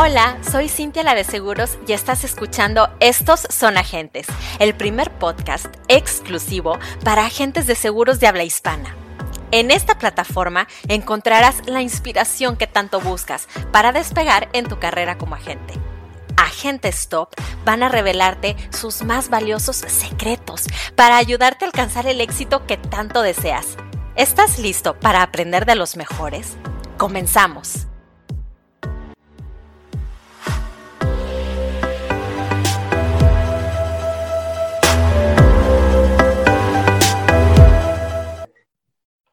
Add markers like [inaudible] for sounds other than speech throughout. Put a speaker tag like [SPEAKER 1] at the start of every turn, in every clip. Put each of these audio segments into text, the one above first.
[SPEAKER 1] Hola, soy Cintia la de Seguros y estás escuchando Estos son agentes, el primer podcast exclusivo para agentes de seguros de habla hispana. En esta plataforma encontrarás la inspiración que tanto buscas para despegar en tu carrera como agente. Agentes Top van a revelarte sus más valiosos secretos para ayudarte a alcanzar el éxito que tanto deseas. ¿Estás listo para aprender de los mejores? Comenzamos.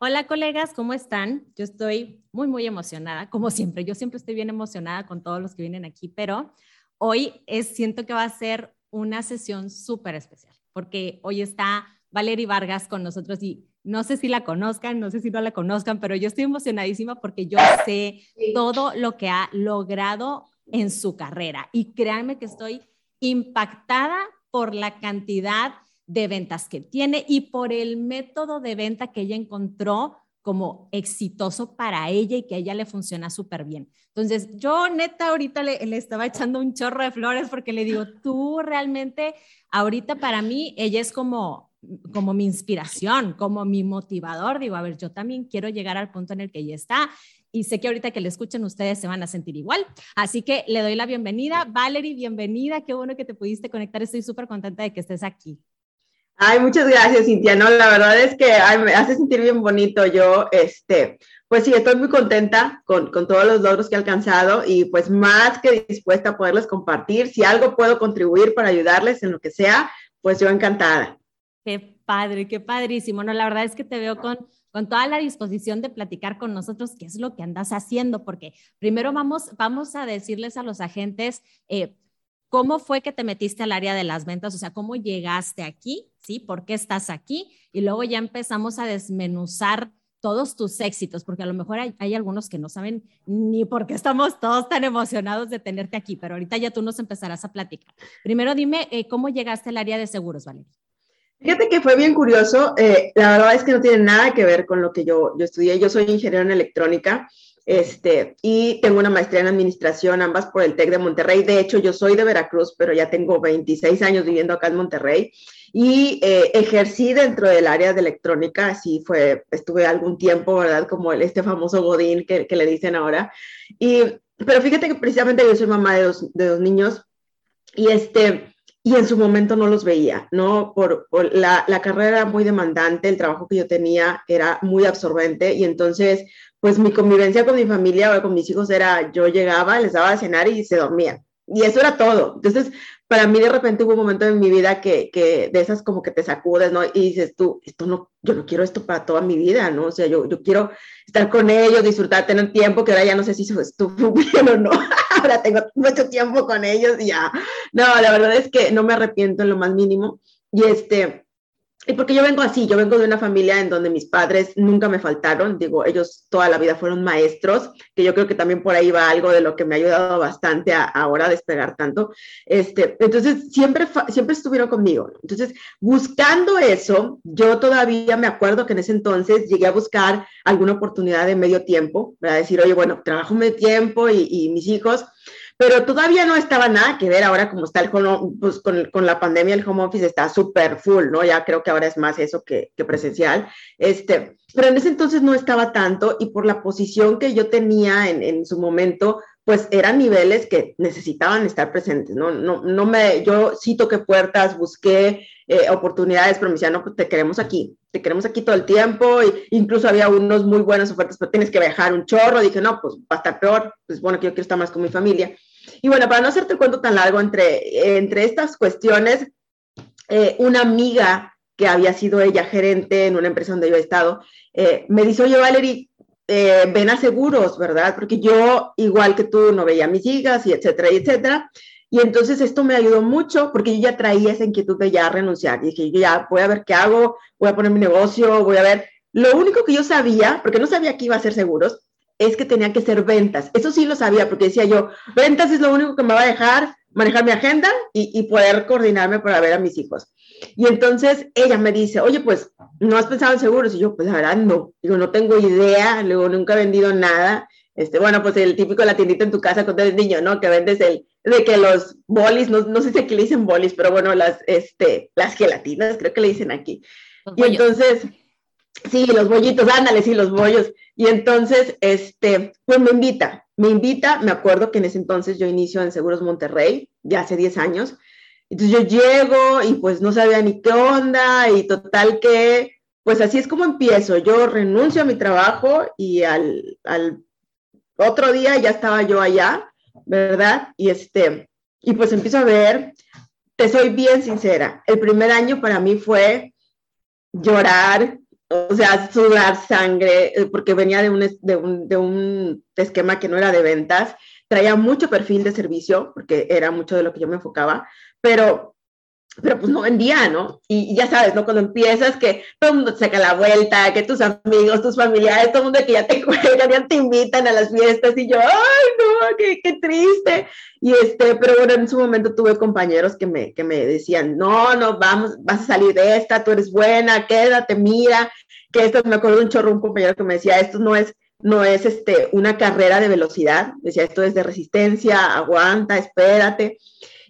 [SPEAKER 1] Hola colegas, ¿cómo están? Yo estoy muy, muy emocionada, como siempre. Yo siempre estoy bien emocionada con todos los que vienen aquí, pero hoy es, siento que va a ser una sesión súper especial, porque hoy está Valerie Vargas con nosotros y no sé si la conozcan, no sé si no la conozcan, pero yo estoy emocionadísima porque yo sé todo lo que ha logrado en su carrera y créanme que estoy impactada por la cantidad de ventas que tiene y por el método de venta que ella encontró como exitoso para ella y que a ella le funciona súper bien. Entonces, yo neta ahorita le, estaba echando un chorro de flores porque le digo, tú realmente, ahorita para mí, ella es como, como mi inspiración, como mi motivador. Digo, a ver, yo también quiero llegar al punto en el que ella está y sé que ahorita que le escuchen ustedes se van a sentir igual. Así que le doy la bienvenida. Valerie, bienvenida. Qué bueno que te pudiste conectar. Estoy súper contenta de que estés aquí.
[SPEAKER 2] Ay, muchas gracias, Cintia. No, la verdad es que me hace sentir bien bonito. Yo, este, pues sí, estoy muy contenta con, con, todos los logros que he alcanzado y pues más que dispuesta a poderles compartir. Si algo puedo contribuir para ayudarles en lo que sea, pues yo encantada.
[SPEAKER 1] Qué padre, qué padrísimo. No, la verdad es que te veo con, con toda la disposición de platicar con nosotros qué es lo que andas haciendo, porque primero vamos, vamos a decirles a los agentes, eh, ¿Cómo fue que te metiste al área de las ventas? O sea, ¿cómo llegaste aquí? ¿Sí? ¿Por qué estás aquí? Y luego ya empezamos a desmenuzar todos tus éxitos, porque a lo mejor hay, algunos que no saben ni por qué estamos todos tan emocionados de tenerte aquí, pero ahorita ya tú nos empezarás a platicar. Primero dime, eh, ¿cómo llegaste al área de seguros, Valeria?
[SPEAKER 2] Fíjate que fue bien curioso. Eh, la verdad es que no tiene nada que ver con lo que yo, yo estudié. Yo soy ingeniero en electrónica este, y tengo una maestría en administración, ambas por el TEC de Monterrey. De hecho, yo soy de Veracruz, pero ya tengo 26 años viviendo acá en Monterrey y eh, ejercí dentro del área de electrónica, así fue, estuve algún tiempo, ¿verdad? Como el, este famoso Godín que, le dicen ahora. Y, pero fíjate que precisamente yo soy mamá de dos, de dos niños y este, y en su momento no los veía, ¿no? Por, por la, la, carrera era muy demandante, el trabajo que yo tenía era muy absorbente y entonces pues mi convivencia con mi familia o con mis hijos era, yo llegaba, les daba a cenar y se dormían. Y eso era todo. Entonces, para mí de repente hubo un momento en mi vida que, que de esas como que te sacudes, ¿no? Y dices tú, esto no, yo no quiero esto para toda mi vida, ¿no? O sea, yo, yo quiero estar con ellos, disfrutar, tener tiempo, que ahora ya no sé si estuvo bien [laughs] o no. ahora tengo mucho tiempo con ellos y ya. No, la verdad es que no me arrepiento en lo más mínimo. Y este, porque yo vengo así, yo vengo de una familia en donde mis padres nunca me faltaron, digo, ellos toda la vida fueron maestros, que yo creo que también por ahí va algo de lo que me ha ayudado bastante a, ahora a despegar tanto. Este, entonces, siempre, siempre estuvieron conmigo. Entonces, buscando eso, yo todavía me acuerdo que en ese entonces llegué a buscar alguna oportunidad de medio tiempo, para decir, oye, bueno, trabajo medio tiempo y, y mis hijos, pero todavía no estaba nada que ver ahora como está el home, pues con, con la pandemia el home office está súper full, ¿no? Ya creo que ahora es más eso que, que, presencial, este, pero en ese entonces no estaba tanto y por la posición que yo tenía en, en su momento, pues eran niveles que necesitaban estar presentes, ¿no? No, no me, yo sí toqué puertas, busqué eh, oportunidades, pero me decían, no, pues te queremos aquí, te queremos aquí todo el tiempo, y incluso había unos muy buenas ofertas, pero tienes que viajar un chorro, dije, no, pues va a estar peor, pues bueno, que yo quiero estar más con mi familia. Y bueno, para no hacerte el cuento tan largo, entre, entre estas cuestiones, eh, una amiga que había sido ella gerente en una empresa donde yo he estado, eh, me dice, oye, Valerie, eh, ven a seguros, ¿verdad? Porque yo, igual que tú, no veía mis hijas y etcétera, y etcétera. Y entonces esto me ayudó mucho porque yo ya traía esa inquietud de ya renunciar. Y dije, ya voy a ver qué hago, voy a poner mi negocio, voy a ver. Lo único que yo sabía, porque no sabía que iba a ser seguros, es que tenía que ser ventas. Eso sí lo sabía porque decía yo, ventas es lo único que me va a dejar manejar mi agenda y poder coordinarme para ver a mis hijos. Y entonces ella me dice, oye, pues, ¿no has pensado en seguros? Y yo, pues, la verdad, no. Digo, no tengo idea, luego nunca he vendido nada. Este, bueno, pues el típico la tiendita en tu casa cuando eres niño, ¿no? Que vendes el, de que los bolis, no, no sé si aquí le dicen bolis, pero bueno, las, este, las gelatinas, creo que le dicen aquí. y entonces, sí, los bollitos, ándale, sí, los bollos. Y entonces, este, pues me invita, me invita, me acuerdo que en ese entonces yo inicio en Seguros Monterrey, ya hace 10 años. Entonces yo llego y pues no sabía ni qué onda y total que, pues así es como empiezo. Yo renuncio a mi trabajo y al, al otro día ya estaba yo allá, ¿verdad? Y este, y pues empiezo a ver, te soy bien sincera, el primer año para mí fue llorar, o sea, sudar sangre, eh, porque venía de un, de un, de un esquema que no era de ventas, traía mucho perfil de servicio, porque era mucho de lo que yo me enfocaba, pero pero pues no vendía, ¿no? Y, ya sabes, ¿no? Cuando empiezas que todo el mundo te saca la vuelta, que tus amigos, tus familiares, todo el mundo que ya te [laughs] juegan, ya te invitan a las fiestas y yo, ay, no, qué, qué, triste. Y este, pero bueno, en su momento tuve compañeros que me, que me decían, no, no, vamos, vas a salir de esta, tú eres buena, quédate, mira, que esto, me acuerdo de un chorro, un compañero que me decía, esto no es, no es este, una carrera de velocidad, decía, esto es de resistencia, aguanta, espérate.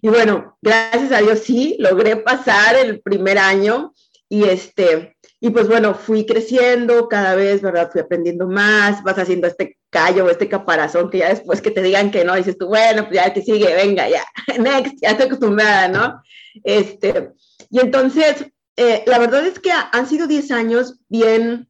[SPEAKER 2] Y bueno, gracias a Dios sí, logré pasar el primer año y este, y pues bueno, fui creciendo cada vez, ¿verdad? Fui aprendiendo más, vas haciendo este callo, este caparazón que ya después que te digan que no, dices tú, bueno, pues ya que sigue, venga, ya, [laughs] next, ya estoy acostumbrada, ¿no? Este, y entonces, eh, la verdad es que han sido 10 años bien,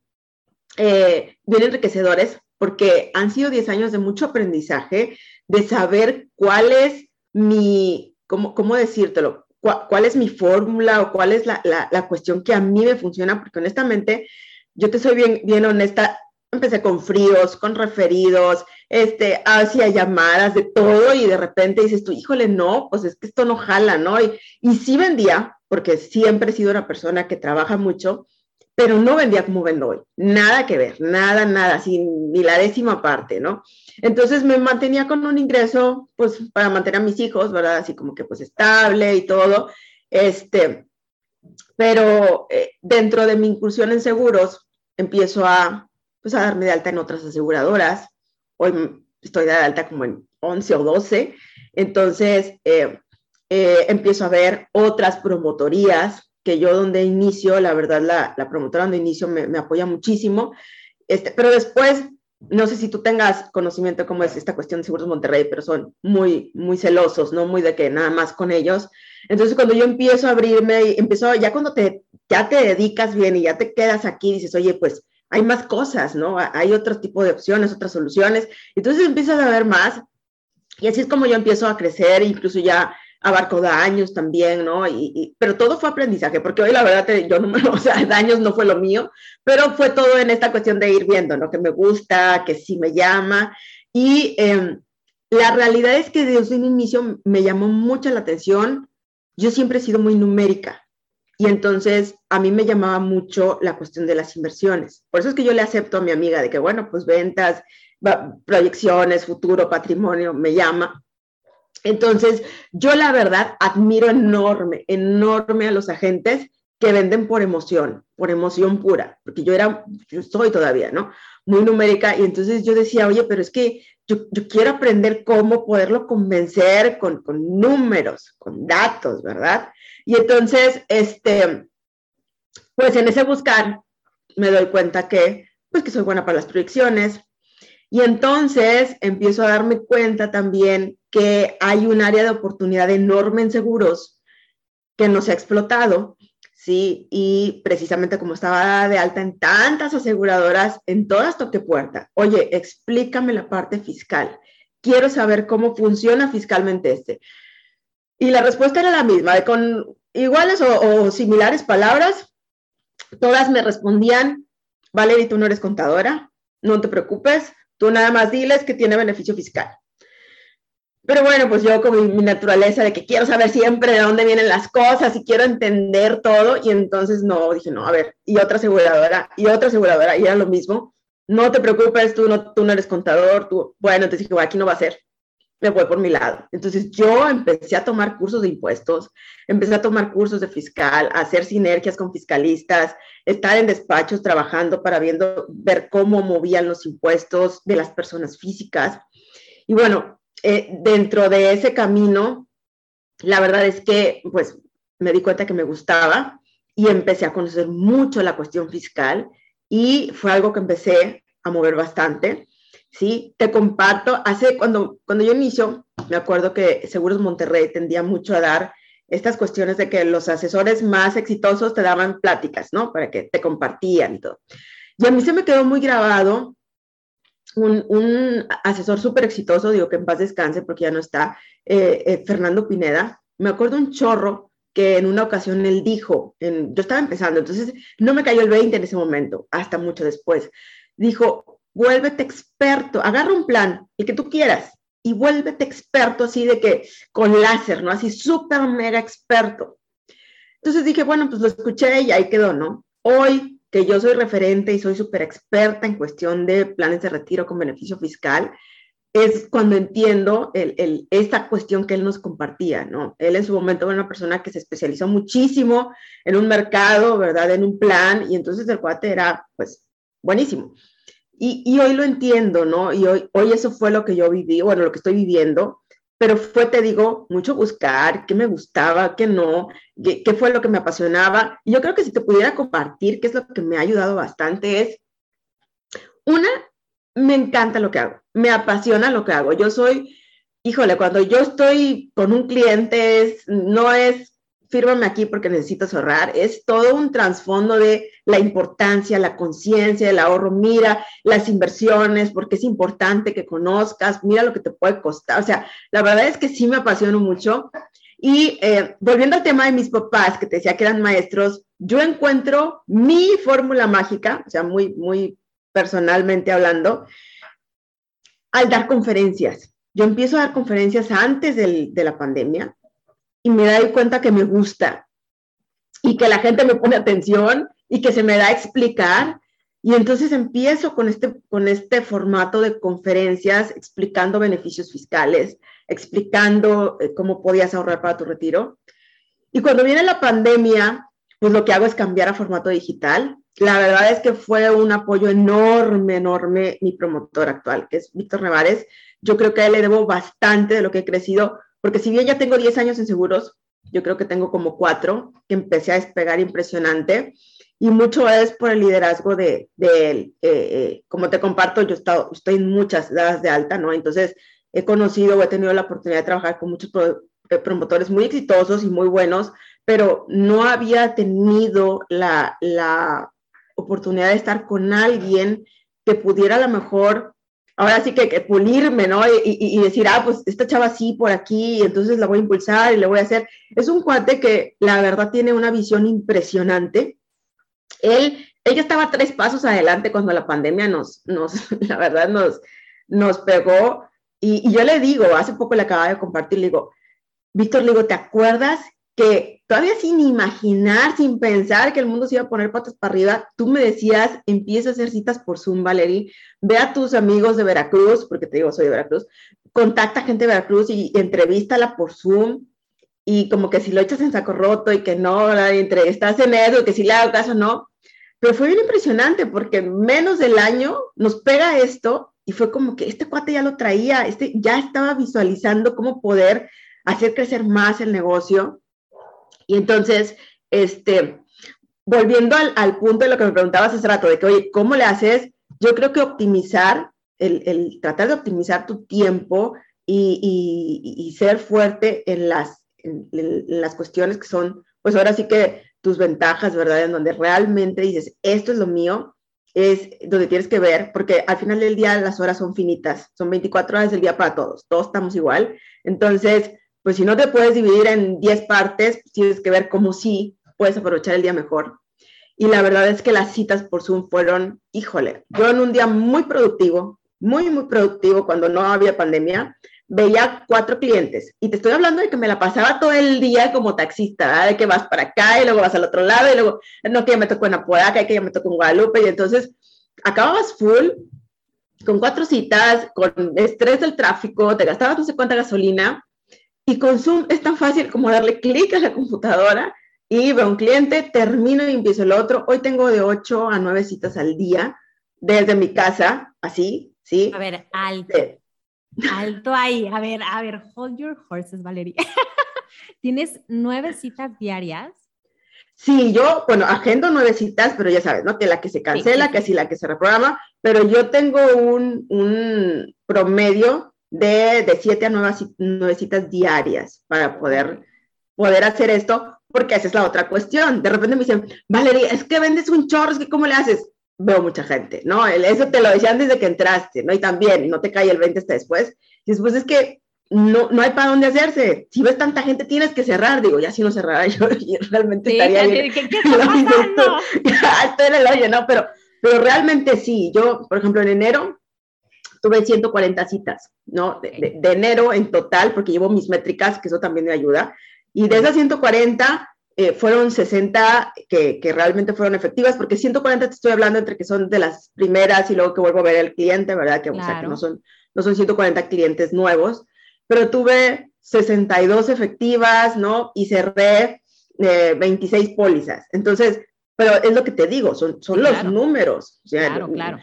[SPEAKER 2] eh, bien enriquecedores, porque han sido 10 años de mucho aprendizaje, de saber cuál es mi, ¿cómo, cómo decírtelo? ¿Cuál, es mi fórmula o cuál es la, la, cuestión que a mí me funciona? Porque honestamente, yo te soy bien, bien honesta, empecé con fríos, con referidos, este, hacía llamadas de todo y de repente dices tú, híjole, no, pues es que esto no jala, ¿no? Y, y sí vendía, porque siempre he sido una persona que trabaja mucho, pero no vendía como vendo hoy. Nada que ver, nada, nada, sin ni la décima parte, ¿no? Entonces me mantenía con un ingreso, pues, para mantener a mis hijos, ¿verdad? Así como que, pues, estable y todo. Este, pero eh, dentro de mi incursión en seguros, empiezo a, pues, a darme de alta en otras aseguradoras. Hoy estoy de alta como en 11 o 12. Entonces, eh, eh, empiezo a ver otras promotorías que yo donde inicio, la verdad, la, la promotora donde inicio me, apoya muchísimo, este, pero después, no sé si tú tengas conocimiento de cómo es esta cuestión de Seguros Monterrey, pero son muy, muy celosos, ¿no? Muy de que nada más con ellos. Entonces, cuando yo empiezo a abrirme, empiezo, ya cuando te, ya te dedicas bien y ya te quedas aquí, dices, oye, pues hay más cosas, ¿no? Hay otro tipo de opciones, otras soluciones. Entonces empiezas a ver más y así es como yo empiezo a crecer, incluso ya abarcó daños también, ¿no? Y, pero todo fue aprendizaje, porque hoy la verdad, yo no, [laughs] o sea, daños no fue lo mío, pero fue todo en esta cuestión de ir viendo, ¿no? Que me gusta, que sí me llama. Y em, la realidad es que desde un inicio me llamó mucho la atención. Yo siempre he sido muy numérica. Y entonces a mí me llamaba mucho la cuestión de las inversiones. Por eso es que yo le acepto a mi amiga de que, bueno, pues ventas, proyecciones, futuro, patrimonio, me llama. Entonces, yo la verdad admiro enorme, enorme a los agentes que venden por emoción, por emoción pura, porque yo era, yo soy todavía, ¿no? Muy numérica y entonces yo decía, oye, pero es que yo, quiero aprender cómo poderlo convencer con, con, números, con datos, ¿verdad? Y entonces, este, pues en ese buscar me doy cuenta que, pues que soy buena para las proyecciones, y entonces empiezo a darme cuenta también que hay un área de oportunidad enorme en seguros que no se ha explotado, ¿sí? Y precisamente como estaba de alta en tantas aseguradoras, en todas toque puerta. Oye, explícame la parte fiscal. Quiero saber cómo funciona fiscalmente este. Y la respuesta era la misma, con iguales o, o similares palabras, todas me respondían, Valeria, tú no eres contadora, no te preocupes, Tú nada más diles que tiene beneficio fiscal. Pero bueno, pues yo con mi, naturaleza de que quiero saber siempre de dónde vienen las cosas y quiero entender todo, y entonces no, dije, no, a ver, y otra aseguradora, y otra aseguradora, y era lo mismo. No te preocupes, tú no, tú no eres contador, tú, bueno, entonces dije, bueno, aquí no va a ser. Me voy por mi lado. Entonces yo empecé a tomar cursos de impuestos, empecé a tomar cursos de fiscal, a hacer sinergias con fiscalistas, estar en despachos trabajando para viendo, ver cómo movían los impuestos de las personas físicas. Y bueno, eh, dentro de ese camino, la verdad es que pues me di cuenta que me gustaba y empecé a conocer mucho la cuestión fiscal y fue algo que empecé a mover bastante. ¿Sí? Te comparto, hace cuando, cuando yo inicio, me acuerdo que Seguros Monterrey tendía mucho a dar estas cuestiones de que los asesores más exitosos te daban pláticas, ¿no? Para que te compartían y todo. Y a mí se me quedó muy grabado un, un asesor súper exitoso, digo que en paz descanse porque ya no está, eh, eh, Fernando Pineda. Me acuerdo un chorro que en una ocasión él dijo, en, yo estaba empezando, entonces no me cayó el 20 en ese momento, hasta mucho después. Dijo, vuélvete experto, agarra un plan, el que tú quieras, y vuélvete experto así de que con láser, ¿no? Así súper mega experto. Entonces dije, bueno, pues lo escuché y ahí quedó, ¿no? Hoy que yo soy referente y soy súper experta en cuestión de planes de retiro con beneficio fiscal, es cuando entiendo el, esta cuestión que él nos compartía, ¿no? Él en su momento era una persona que se especializó muchísimo en un mercado, ¿verdad? En un plan, y entonces el cuate era, pues, buenísimo. Y, hoy lo entiendo, ¿no? Y hoy, hoy eso fue lo que yo viví, bueno, lo que estoy viviendo, pero fue, te digo, mucho buscar qué me gustaba, qué no, qué, qué, fue lo que me apasionaba. Y yo creo que si te pudiera compartir, qué es lo que me ha ayudado bastante, es, una, me encanta lo que hago, me apasiona lo que hago. Yo soy, híjole, cuando yo estoy con un cliente, no es fírmame aquí porque necesitas ahorrar, es todo un trasfondo de la importancia, la conciencia, el ahorro, mira las inversiones, porque es importante que conozcas, mira lo que te puede costar, o sea, la verdad es que sí me apasiono mucho. Y eh, volviendo al tema de mis papás, que te decía que eran maestros, yo encuentro mi fórmula mágica, o sea, muy, muy personalmente hablando, al dar conferencias. Yo empiezo a dar conferencias antes del, de la pandemia y me doy cuenta que me gusta y que la gente me pone atención y que se me da a explicar. Y entonces empiezo con este, con este formato de conferencias explicando beneficios fiscales, explicando eh, cómo podías ahorrar para tu retiro. Y cuando viene la pandemia, pues lo que hago es cambiar a formato digital. La verdad es que fue un apoyo enorme, enorme mi promotor actual, que es Víctor Nevares. Yo creo que a él le debo bastante de lo que he crecido, porque si bien ya tengo 10 años en seguros, yo creo que tengo como cuatro, que empecé a despegar impresionante, y mucho es por el liderazgo de, él. Eh, eh, como te comparto, yo estado, estoy en muchas edades de alta, ¿no? Entonces, he conocido o he tenido la oportunidad de trabajar con muchos eh, promotores muy exitosos y muy buenos, pero no había tenido la, la oportunidad de estar con alguien que pudiera a lo mejor ahora sí que, que pulirme, ¿no? Y, decir, ah, pues esta chava sí por aquí, entonces la voy a impulsar y le voy a hacer. Es un cuate que la verdad tiene una visión impresionante. Él, ella estaba tres pasos adelante cuando la pandemia nos, nos [laughs] la verdad, nos, nos pegó. Y, y yo le digo, hace poco le acababa de compartir, le digo, Víctor, le digo, ¿te acuerdas que todavía sin imaginar, sin pensar que el mundo se iba a poner patas para arriba, tú me decías, empieza a hacer citas por Zoom, Valerie, ve a tus amigos de Veracruz, porque te digo, soy de Veracruz, contacta gente de Veracruz y, entrevístala por Zoom, y como que si lo echas en saco roto y que no, entre, estás en eso, que si le hago caso, no. Pero fue bien impresionante porque menos del año nos pega esto y fue como que este cuate ya lo traía, este ya estaba visualizando cómo poder hacer crecer más el negocio y entonces, este, volviendo al, punto de lo que me preguntabas hace rato, de que, oye, ¿cómo le haces? Yo creo que optimizar, el, tratar de optimizar tu tiempo y, ser fuerte en las, en, las cuestiones que son, pues ahora sí que tus ventajas, ¿verdad? En donde realmente dices, esto es lo mío, es donde tienes que ver, porque al final del día las horas son finitas, son 24 horas del día para todos, todos estamos igual. Entonces, pues si no te puedes dividir en 10 partes, tienes que ver cómo sí puedes aprovechar el día mejor. Y la verdad es que las citas por Zoom fueron, híjole, yo en un día muy productivo, muy, muy productivo cuando no había pandemia, veía cuatro clientes. Y te estoy hablando de que me la pasaba todo el día como taxista, de que vas para acá y luego vas al otro lado y luego, no, que ya me tocó en Apodaca que ya me tocó en Guadalupe. Y entonces acababas full con cuatro citas, con estrés del tráfico, te gastabas no sé cuánta gasolina, y con Zoom es tan fácil como darle clic a la computadora y veo un cliente, termino y empiezo el otro. Hoy tengo de 8 a 9 citas al día desde mi casa, así, ¿sí?
[SPEAKER 1] A ver, alto. Alto ahí. A ver, a ver, hold your horses, Valeria. [laughs] ¿Tienes nueve citas diarias?
[SPEAKER 2] Sí, yo, bueno, agendo nueve citas, pero ya sabes, ¿no? Que la que se cancela, que sí, la que se reprograma, pero yo tengo un, un promedio de, de, siete a nueve, nueve citas diarias para poder, poder hacer esto, porque esa es la otra cuestión. De repente me dicen, Valeria, es que vendes un chorro, es que ¿cómo le haces? Veo mucha gente, ¿no? Eso te lo decían desde que entraste, ¿no? Y también, no te cae el 20 hasta después. Y después es que no, no hay para dónde hacerse. Si ves tanta gente, tienes que cerrar. Digo, ya si no cerrara [laughs] yo, realmente estaría
[SPEAKER 1] ¿Qué, ¿qué, [laughs] qué está pasando? [laughs]
[SPEAKER 2] estoy en el hoyo, ¿no? Pero, pero realmente sí. Yo, por ejemplo, en enero tuve 140 citas, ¿no? De, de, enero en total, porque llevo mis métricas, que eso también me ayuda. Y de esas 140, eh, fueron 60 que, que, realmente fueron efectivas, porque 140 te estoy hablando entre que son de las primeras y luego que vuelvo a ver el cliente, ¿verdad? Que, claro. o sea, que no son, no son 140 clientes nuevos pero tuve 62 efectivas, ¿no? Y cerré eh, 26 pólizas. Entonces, pero es lo que te digo, son, son claro. los números. O sea,
[SPEAKER 1] claro, claro.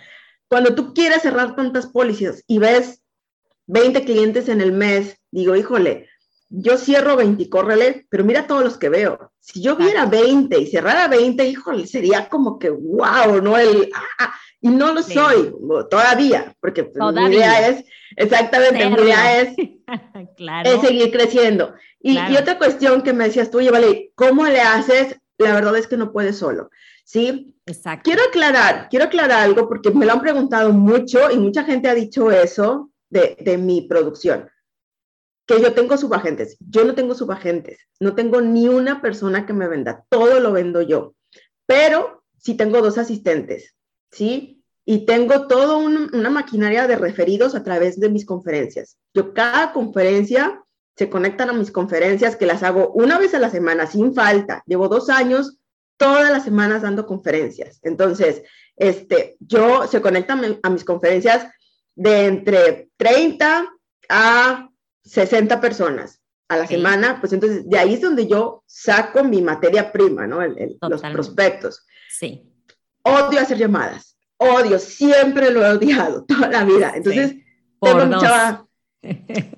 [SPEAKER 2] Cuando tú quieres cerrar tantas pólizas y ves 20 clientes en el mes, digo, híjole, yo cierro 20 y córrele, pero mira todos los que veo. Si yo viera 20 y cerrara 20, híjole, sería como que wow, ¿no? El, ah, y no lo sí. soy todavía, porque todavía. mi idea es, exactamente, Serlo. mi idea es, [laughs]
[SPEAKER 1] claro.
[SPEAKER 2] es seguir creciendo. Y, claro. y, otra cuestión que me decías tú, oye, vale, ¿cómo le haces? La verdad es que no puedes solo, ¿sí?
[SPEAKER 1] Exacto.
[SPEAKER 2] Quiero aclarar, quiero aclarar algo porque me lo han preguntado mucho y mucha gente ha dicho eso de, de mi producción que yo tengo subagentes. Yo no tengo subagentes, no tengo ni una persona que me venda, todo lo vendo yo. Pero sí tengo dos asistentes, ¿sí? Y tengo toda un, una maquinaria de referidos a través de mis conferencias. Yo cada conferencia se conectan a mis conferencias que las hago una vez a la semana sin falta. Llevo dos años todas las semanas dando conferencias. Entonces, este, yo se conectan a mis conferencias de entre 30 a 60 personas a la sí. semana, pues entonces de ahí es donde yo saco mi materia prima, ¿no? El, el, los prospectos.
[SPEAKER 1] Sí.
[SPEAKER 2] Odio hacer llamadas, odio, siempre lo he odiado [laughs] toda la vida. Entonces,
[SPEAKER 1] sí. tengo mucha... [laughs]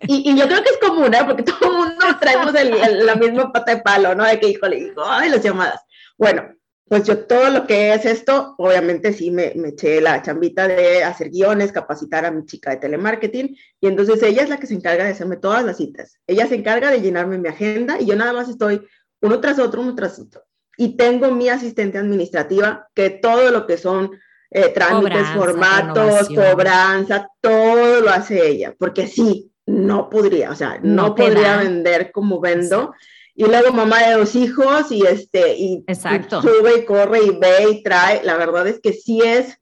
[SPEAKER 2] Y, y, yo creo que es común, ¿eh? Porque todo el mundo traemos el, la misma pata de palo, ¿no? De que, híjole, digo, ay, las llamadas. Bueno, pues yo todo lo que es esto, obviamente sí me, me, eché la chambita de hacer guiones, capacitar a mi chica de telemarketing, y entonces ella es la que se encarga de hacerme todas las citas. Ella se encarga de llenarme mi agenda y yo nada más estoy uno tras otro, uno tras otro. Y tengo mi asistente administrativa que todo lo que son eh, trámites, cobranza, formatos, cobranza, todo lo hace ella, porque sí, no podría, o sea, no, no podría vender como vendo. Sí y luego mamá de dos hijos y este y,
[SPEAKER 1] Exacto.
[SPEAKER 2] y sube y corre y ve y trae. La verdad es que sí es,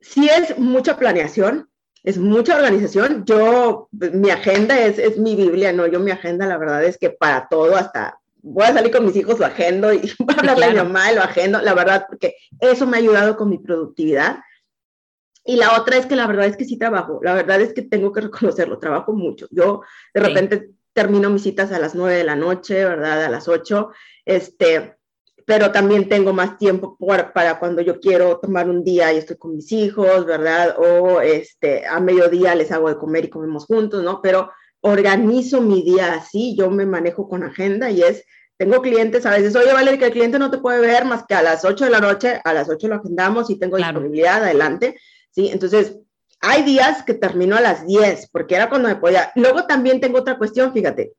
[SPEAKER 2] sí es mucha planeación, es mucha organización. Yo, mi agenda es, es mi Biblia, ¿no? Yo mi agenda, la verdad es que para todo, hasta voy a salir con mis hijos, lo agendo y [laughs] voy a hablarle claro. a mi mamá, lo agendo, la verdad, porque eso me ha ayudado con mi productividad. Y la otra es que la verdad es que sí trabajo, la verdad es que tengo que reconocerlo, trabajo mucho. Yo de sí. repente termino mis citas a las 9 de la noche, ¿verdad? A las 8, este, pero también tengo más tiempo por, para cuando yo quiero tomar un día y estoy con mis hijos, ¿verdad? O este, a mediodía les hago de comer y comemos juntos, ¿no? Pero organizo mi día así, yo me manejo con agenda y es, tengo clientes a veces, oye, vale, que el cliente no te puede ver más que a las 8 de la noche, a las 8 lo agendamos y tengo claro. disponibilidad, adelante, ¿sí? Entonces, hay días que termino a las 10, porque era cuando me podía. Luego también tengo otra cuestión, fíjate.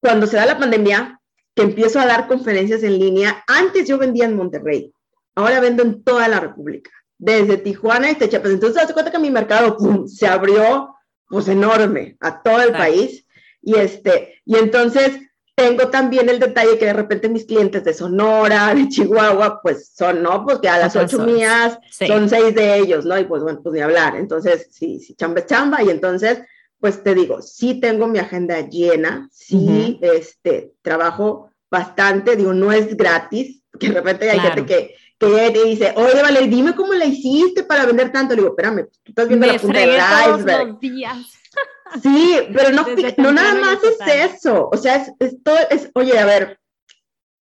[SPEAKER 2] Cuando se da la pandemia, que empiezo a dar conferencias en línea, antes yo vendía en Monterrey, ahora vendo en toda la República, desde Tijuana hasta Chiapas. Entonces, hace cuenta que mi mercado pum, se abrió pues enorme a todo el país. Y, este, y entonces tengo también el detalle que de repente mis clientes de Sonora, de Chihuahua, pues son, ¿no? Pues que a las ocho mías sí. son seis de ellos, ¿no? Y pues bueno, pues ni hablar. Entonces, sí, sí, chamba es chamba. Y entonces, pues te digo, sí tengo mi agenda llena, sí, uh -huh. este, trabajo bastante, digo, no es gratis, que de repente hay claro. gente que, que te dice, oye, vale, dime cómo la hiciste para vender tanto. Le digo, espérame, tú estás viendo la punta del iceberg. Sí, pero no, no nada más es eso. O sea, es, es, todo, es, oye, a ver,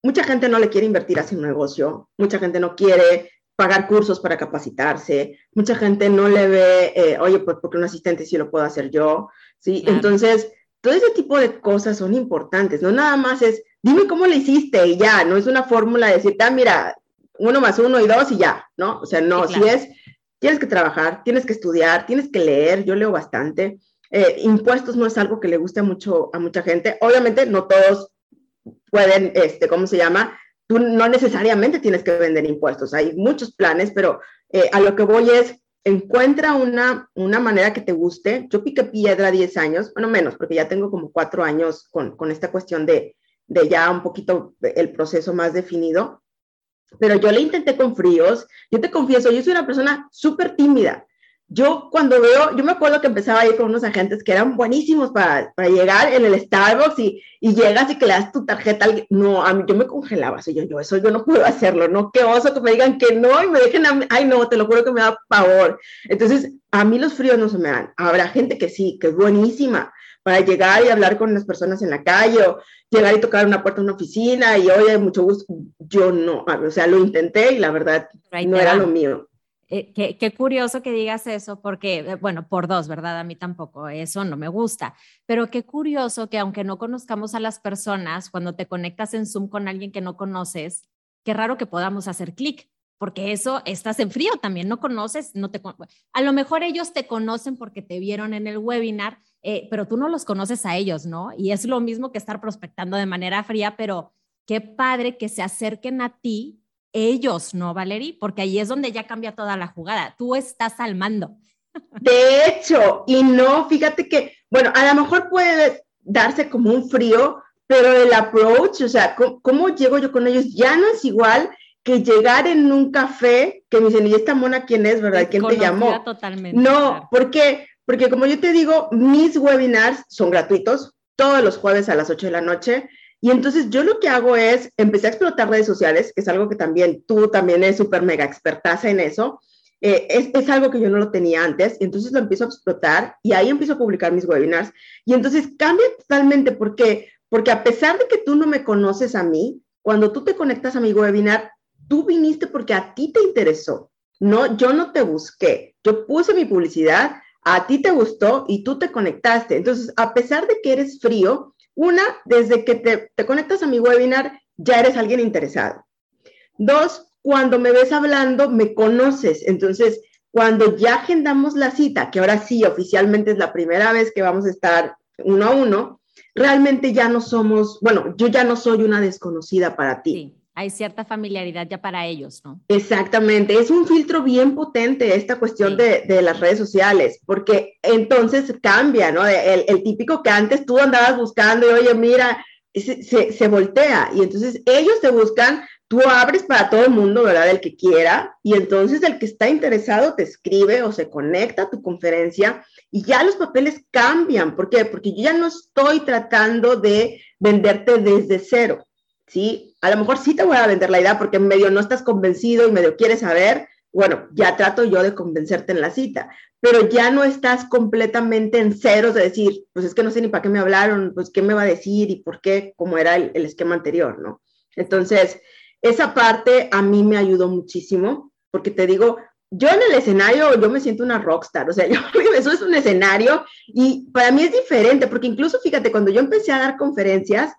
[SPEAKER 2] mucha gente no le quiere invertir así un negocio, mucha gente no quiere pagar cursos para capacitarse, mucha gente no le ve, eh, oye, pues porque un asistente sí lo puedo hacer yo, ¿sí? Entonces, todo ese tipo de cosas son importantes, no nada más es, dime cómo le hiciste y ya, no es una fórmula de decir, ah, mira, uno más uno y dos y ya, ¿no? O sea, no, si es, tienes que trabajar, tienes que estudiar, tienes que leer, yo leo bastante. Eh, impuestos no es algo que le guste mucho a mucha gente. Obviamente no todos pueden, este, ¿cómo se llama? Tú no necesariamente tienes que vender impuestos. Hay muchos planes, pero eh, a lo que voy es, encuentra una, una manera que te guste. Yo piqué piedra 10 años, bueno, menos, porque ya tengo como cuatro años con, con esta cuestión de, de ya un poquito el proceso más definido pero yo le intenté con fríos. Yo te confieso, yo soy una persona súper tímida. Yo cuando veo, yo me acuerdo que empezaba a ir con unos agentes que eran buenísimos para, para llegar en el Starbucks y, y, llegas y que le das tu tarjeta. No, a mí yo me congelaba. Soy yo, yo, eso yo no puedo hacerlo. No, qué oso que me digan que no y me dejen a mí. Ay, no, te lo juro que me da pavor. Entonces, a mí los fríos no se me dan. Habrá gente que sí, que es buenísima para llegar y hablar con las personas en la calle o llegar y tocar una puerta de una oficina y oye, mucho gusto. Yo no, o sea, lo intenté y la verdad no era lo mío.
[SPEAKER 1] Eh, qué, curioso que digas eso, porque, eh, bueno, por dos, ¿verdad? A mí tampoco, eso no me gusta, pero qué curioso que aunque no conozcamos a las personas, cuando te conectas en Zoom con alguien que no conoces, qué raro que podamos hacer clic, porque eso estás en frío también, no conoces, no te, a lo mejor ellos te conocen porque te vieron en el webinar, eh, pero tú no los conoces a ellos, ¿no? Y es lo mismo que estar prospectando de manera fría, pero qué padre que se acerquen a ti ellos, ¿no, Valerie? Porque ahí es donde ya cambia toda la jugada. Tú estás al mando. [laughs]
[SPEAKER 2] De hecho, y no, fíjate que, bueno, a lo mejor puede darse como un frío, pero el approach, o sea, ¿cómo, llego yo con ellos? Ya no es igual que llegar en un café que me dicen, ¿y esta mona quién es, verdad? ¿Quién te llamó?
[SPEAKER 1] Totalmente.
[SPEAKER 2] No, ¿por qué? Porque como yo te digo, mis webinars son gratuitos todos los jueves a las 8 de la noche. Y entonces yo lo que hago es, empecé a explotar redes sociales, que es algo que también tú también eres súper mega expertaza en eso. Eh, es, es, algo que yo no lo tenía antes, entonces lo empiezo a explotar y ahí empiezo a publicar mis webinars. Y entonces cambia totalmente porque, porque a pesar de que tú no me conoces a mí, cuando tú te conectas a mi webinar, tú viniste porque a ti te interesó. No, yo no te busqué. Yo puse mi publicidad, a ti te gustó y tú te conectaste. Entonces, a pesar de que eres frío, una, desde que te, conectas a mi webinar, ya eres alguien interesado. Dos, cuando me ves hablando, me conoces. Entonces, cuando ya agendamos la cita, que ahora sí, oficialmente es la primera vez que vamos a estar uno a uno, realmente ya no somos, bueno, yo ya no soy una desconocida para ti
[SPEAKER 1] hay cierta familiaridad ya para ellos, ¿no?
[SPEAKER 2] Exactamente, es un filtro bien potente esta cuestión de, de, las redes sociales, porque entonces cambia, ¿no? El, el, típico que antes tú andabas buscando y oye, mira, se, se, se, voltea y entonces ellos te buscan, tú abres para todo el mundo, ¿verdad? El que quiera, y entonces el que está interesado te escribe o se conecta a tu conferencia y ya los papeles cambian. ¿Por qué? Porque yo ya no estoy tratando de venderte desde cero ¿sí? A lo mejor sí te voy a vender la idea porque medio no estás convencido y medio quieres saber, bueno, ya trato yo de convencerte en la cita, pero ya no estás completamente en ceros de decir, pues es que no sé ni para qué me hablaron, pues qué me va a decir y por qué, como era el, esquema anterior, ¿no? Entonces, esa parte a mí me ayudó muchísimo, porque te digo, yo en el escenario, yo me siento una rockstar, o sea, [laughs] yo, eso es un escenario y para mí es diferente, porque incluso fíjate, cuando yo empecé a dar conferencias,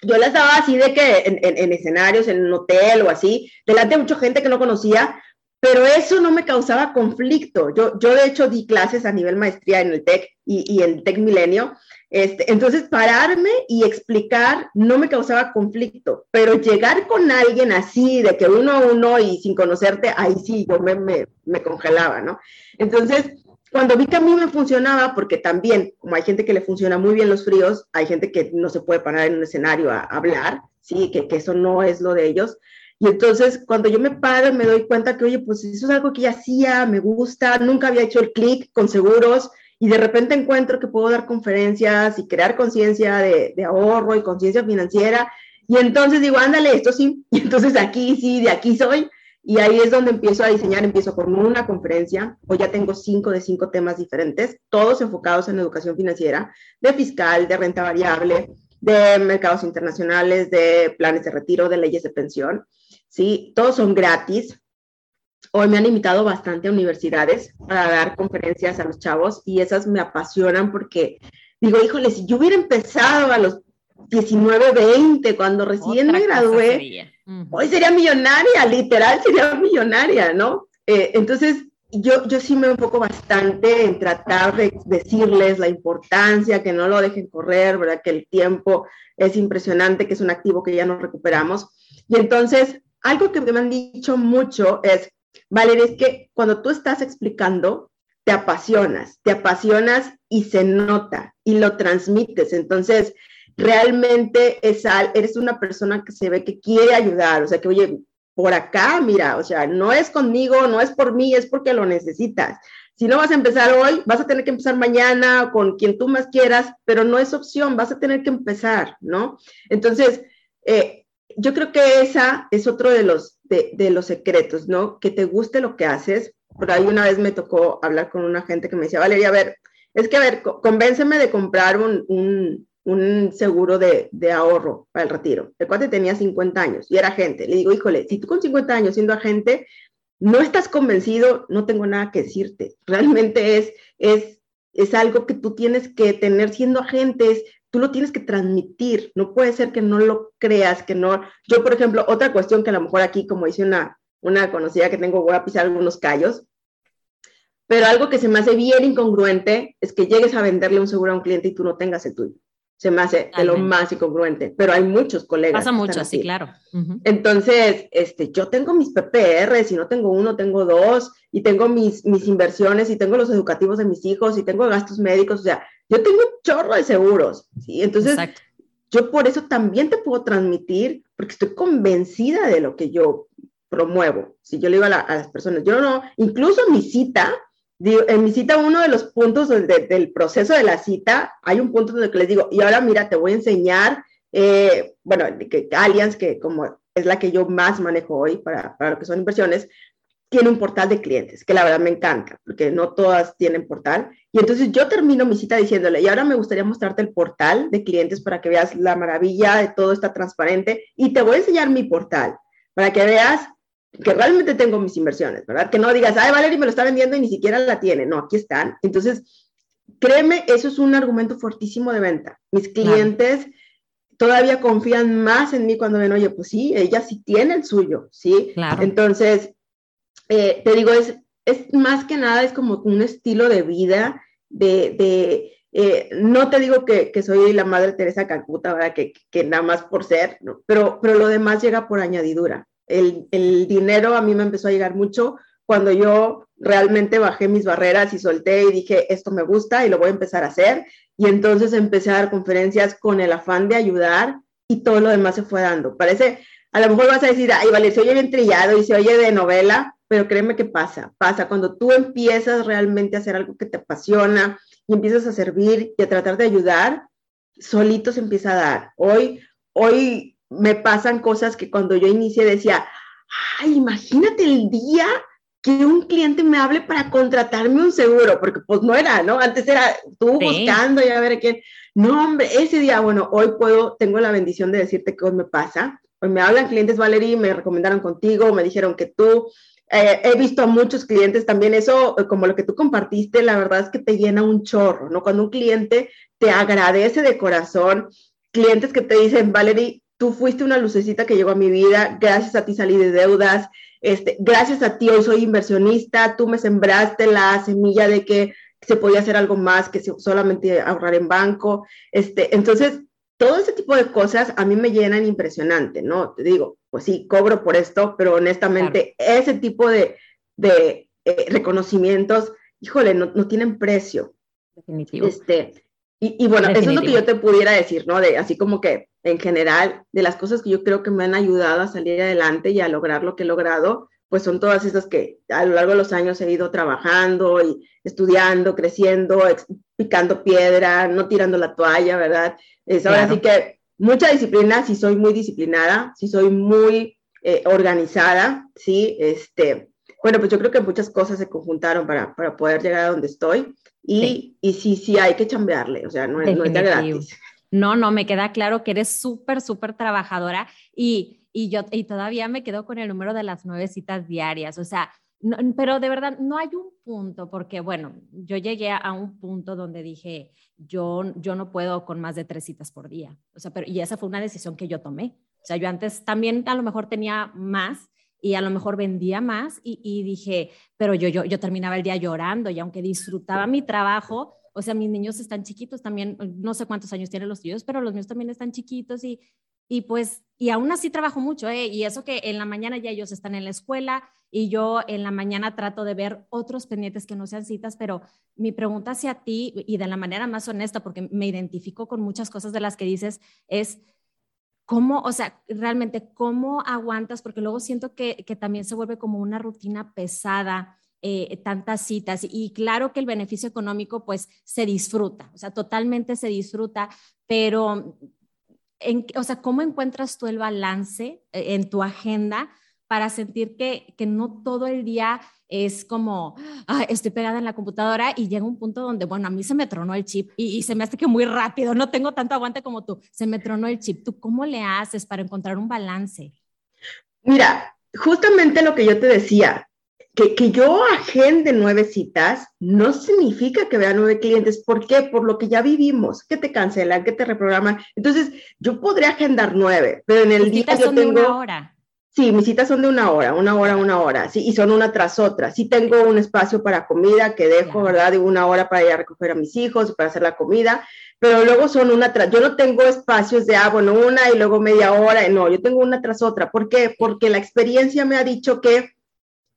[SPEAKER 2] yo las daba así de que en, en, escenarios, en un hotel o así, delante de mucha gente que no conocía, pero eso no me causaba conflicto. Yo, yo de hecho di clases a nivel maestría en el TEC y, y el TEC Milenio. Este, entonces, pararme y explicar no me causaba conflicto, pero llegar con alguien así, de que uno a uno y sin conocerte, ahí sí, yo me, me, me congelaba, ¿no? Entonces, cuando vi que a mí me funcionaba, porque también, como hay gente que le funciona muy bien los fríos, hay gente que no se puede parar en un escenario a, hablar, ¿sí? Que, que, eso no es lo de ellos. Y entonces, cuando yo me paro, me doy cuenta que, oye, pues eso es algo que ya hacía, me gusta, nunca había hecho el clic con seguros, y de repente encuentro que puedo dar conferencias y crear conciencia de, de ahorro y conciencia financiera, y entonces digo, ándale, esto sí, [laughs] y entonces aquí sí, de aquí soy. Y ahí es donde empiezo a diseñar, empiezo con una conferencia, o ya tengo cinco de cinco temas diferentes, todos enfocados en educación financiera, de fiscal, de renta variable, de mercados internacionales, de planes de retiro, de leyes de pensión. ¿sí? Todos son gratis. Hoy me han invitado bastante a universidades para dar conferencias a los chavos y esas me apasionan porque digo, híjole, si yo hubiera empezado a los 19, 20, cuando recién me gradué, hoy sería millonaria, literal sería millonaria, ¿no? Eh, entonces, yo, yo sí me enfoco bastante en tratar de decirles la importancia, que no lo dejen correr, ¿verdad? Que el tiempo es impresionante, que es un activo que ya no recuperamos. Y entonces, algo que me han dicho mucho es, Valeria, es que cuando tú estás explicando, te apasionas, te apasionas y se nota y lo transmites. Entonces, realmente es, eres una persona que se ve que quiere ayudar, o sea, que, oye, por acá, mira, o sea, no es conmigo, no es por mí, es porque lo necesitas. Si no vas a empezar hoy, vas a tener que empezar mañana con quien tú más quieras, pero no es opción, vas a tener que empezar, ¿no? Entonces, eh, yo creo que esa es otro de los, de, los secretos, ¿no? Que te guste lo que haces. Por ahí una vez me tocó hablar con una gente que me decía, Valeria, a ver, es que, a ver, convénceme de comprar un, un seguro de, ahorro para el retiro. El cuate tenía 50 años y era agente. Le digo, híjole, si tú con 50 años siendo agente no estás convencido, no tengo nada que decirte. Realmente es, es, es algo que tú tienes que tener siendo agentes, tú lo tienes que transmitir. No puede ser que no lo creas, que no. Yo, por ejemplo, otra cuestión que a lo mejor aquí, como dice una, una conocida que tengo, voy a pisar algunos callos. Pero algo que se me hace bien incongruente es que llegues a venderle un seguro a un cliente y tú no tengas el tuyo se me hace de lo más incongruente, pero hay muchos colegas.
[SPEAKER 1] Pasa mucho, sí, claro.
[SPEAKER 2] Entonces, este, yo tengo mis PPR, si no tengo uno, tengo dos, y tengo mis, mis inversiones, y tengo los educativos de mis hijos, y tengo gastos médicos, o sea, yo tengo un chorro de seguros, ¿sí? Entonces, yo por eso también te puedo transmitir, porque estoy convencida de lo que yo promuevo. Si yo le digo a, a las personas, yo no, incluso mi cita, en mi cita, uno de los puntos del proceso de la cita, hay un punto donde les digo, y ahora mira, te voy a enseñar, eh, bueno, que Allianz, que como es la que yo más manejo hoy para, para lo que son inversiones, tiene un portal de clientes, que la verdad me encanta, porque no todas tienen portal. Y entonces yo termino mi cita diciéndole, y ahora me gustaría mostrarte el portal de clientes para que veas la maravilla de todo está transparente, y te voy a enseñar mi portal para que veas que realmente tengo mis inversiones, ¿verdad? Que no digas, ay, Valerie me lo está vendiendo y ni siquiera la tiene. No, aquí están. Entonces, créeme, eso es un argumento fortísimo de venta. Mis clientes todavía confían más en mí cuando ven, oye, pues sí, ella sí tiene el suyo, ¿sí? Claro. Entonces, eh, te digo, es, es más que nada, es como un estilo de vida, de, de eh, no te digo que, que, soy la madre Teresa Calcuta, ¿verdad? Que, que nada más por ser, ¿no? pero, pero lo demás llega por añadidura el, dinero a mí me empezó a llegar mucho cuando yo realmente bajé mis barreras y solté y dije, esto me gusta y lo voy a empezar a hacer. Y entonces empecé a dar conferencias con el afán de ayudar y todo lo demás se fue dando. Parece, a lo mejor vas a decir, ay, vale, se oye bien trillado y se oye de novela, pero créeme que pasa, pasa. Cuando tú empiezas realmente a hacer algo que te apasiona y empiezas a servir y a tratar de ayudar, solito se empieza a dar. Hoy, hoy me pasan cosas que cuando yo inicié decía, ay, imagínate el día que un cliente me hable para contratarme un seguro, porque pues no era, ¿no? Antes era tú buscando y a ver quién. No, hombre, ese día, bueno, hoy puedo, tengo la bendición de decirte que hoy me pasa. Hoy me hablan clientes, Valerie, me recomendaron contigo, me dijeron que tú. Eh, he visto a muchos clientes también, eso, eh, como lo que tú compartiste, la verdad es que te llena un chorro, ¿no? Cuando un cliente te agradece de corazón, clientes que te dicen, Valerie, tú fuiste una lucecita que llegó a mi vida, gracias a ti salí de deudas, este, gracias a ti hoy soy inversionista, tú me sembraste la semilla de que se podía hacer algo más que solamente ahorrar en banco, este, entonces todo ese tipo de cosas a mí me llenan impresionante, ¿no? Te digo, pues sí, cobro por esto, pero honestamente ese tipo de, de eh, reconocimientos, híjole, no, no, tienen precio. Definitivo. Este, y, y bueno, eso es lo que yo te pudiera decir, ¿no? De así como que en general, de las cosas que yo creo que me han ayudado a salir adelante y a lograr lo que he logrado, pues son todas esas que a lo largo de los años he ido trabajando y estudiando, creciendo, picando piedra, no tirando la toalla, ¿verdad? Es ahora sí que mucha disciplina, si soy muy disciplinada, si soy muy eh, organizada, ¿sí? Este, bueno, pues yo creo que muchas cosas se conjuntaron para, para poder llegar a donde estoy y sí. y sí, sí hay que chambearle, o sea, no, no es de gratis.
[SPEAKER 1] No, no, me queda claro que eres súper, súper trabajadora y, y yo y todavía me quedo con el número de las nueve citas diarias, o sea, no, pero de verdad no hay un punto, porque bueno, yo llegué a un punto donde dije, yo, yo no puedo con más de tres citas por día, o sea, pero, y esa fue una decisión que yo tomé. O sea, yo antes también a lo mejor tenía más y a lo mejor vendía más y, dije, pero yo, yo, yo terminaba el día llorando y aunque disfrutaba mi trabajo, o sea, mis niños están chiquitos también, no sé cuántos años tienen los tuyos, pero los míos también están chiquitos y, y pues, y aún así trabajo mucho, ¿eh? Y eso que en la mañana ya ellos están en la escuela y yo en la mañana trato de ver otros pendientes que no sean citas, pero mi pregunta hacia ti y de la manera más honesta, porque me identifico con muchas cosas de las que dices, es cómo, o sea, realmente cómo aguantas, porque luego siento que, que también se vuelve como una rutina pesada. Eh, tantas citas y claro que el beneficio económico pues se disfruta, o sea, totalmente se disfruta, pero en, o sea, ¿cómo encuentras tú el balance eh, en tu agenda para sentir que, que no todo el día es como, ah, estoy pegada en la computadora y llega un punto donde, bueno, a mí se me tronó el chip y, y, se me hace que muy rápido, no tengo tanto aguante como tú, se me tronó el chip. ¿Tú cómo le haces para encontrar un balance?
[SPEAKER 2] Mira, justamente lo que yo te decía, que, que, yo agende nueve citas no significa que vea nueve clientes. ¿Por qué? Por lo que ya vivimos, que te cancelan, que te reprograman. Entonces, yo podría agendar nueve, pero en el día yo tengo...
[SPEAKER 1] De una hora.
[SPEAKER 2] Sí, mis citas son de una hora, una hora, una hora, sí, y son una tras otra. Sí tengo un espacio para comida que dejo, yeah. ¿verdad? De una hora para ir a recoger a mis hijos, para hacer la comida, pero luego son una tras, yo no tengo espacios de, ah, bueno, una y luego media hora, no, yo tengo una tras otra. ¿Por qué? Porque la experiencia me ha dicho que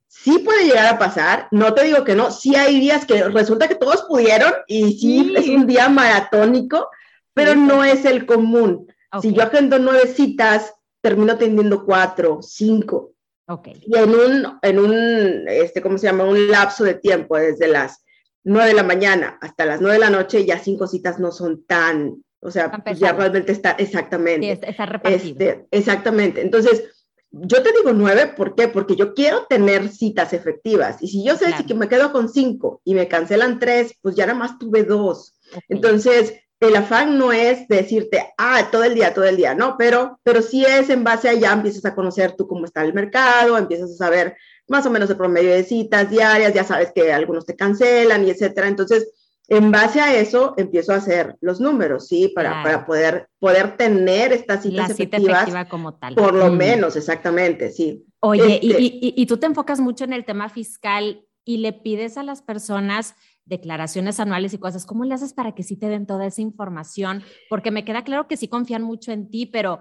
[SPEAKER 2] sí puede llegar a pasar, no te digo que no, sí hay días que resulta que todos pudieron y sí, sí. es un día maratónico, pero sí. no es el común. Okay. Si yo agendo nueve citas, termino teniendo cuatro, cinco.
[SPEAKER 1] Okay.
[SPEAKER 2] Y en un, en un, este, ¿cómo se llama? Un lapso de tiempo, desde las nueve de la mañana hasta las nueve de la noche, ya cinco citas no son tan, o sea, pues ya realmente está, exactamente.
[SPEAKER 1] Sí, está repartido.
[SPEAKER 2] Este, exactamente. Entonces, yo te digo nueve, ¿por qué? Porque yo quiero tener citas efectivas. Y si yo sé claro. que me quedo con cinco y me cancelan tres, pues ya nada más tuve dos. Okay. Entonces, el afán no es decirte, ah, todo el día, todo el día, no, pero, pero sí es en base a ya empiezas a conocer tú cómo está el mercado, empiezas a saber más o menos el promedio de citas diarias, ya sabes que algunos te cancelan y etcétera. Entonces, en base a eso empiezo a hacer los números, ¿sí? Para, claro. para poder, poder tener estas citas
[SPEAKER 1] La cita
[SPEAKER 2] efectivas.
[SPEAKER 1] efectiva como tal.
[SPEAKER 2] Por lo mm. menos, exactamente, sí.
[SPEAKER 1] Oye, este, y, y, y tú te enfocas mucho en el tema fiscal y le pides a las personas declaraciones anuales y cosas, ¿cómo le haces para que sí te den toda esa información? Porque me queda claro que sí confían mucho en ti, pero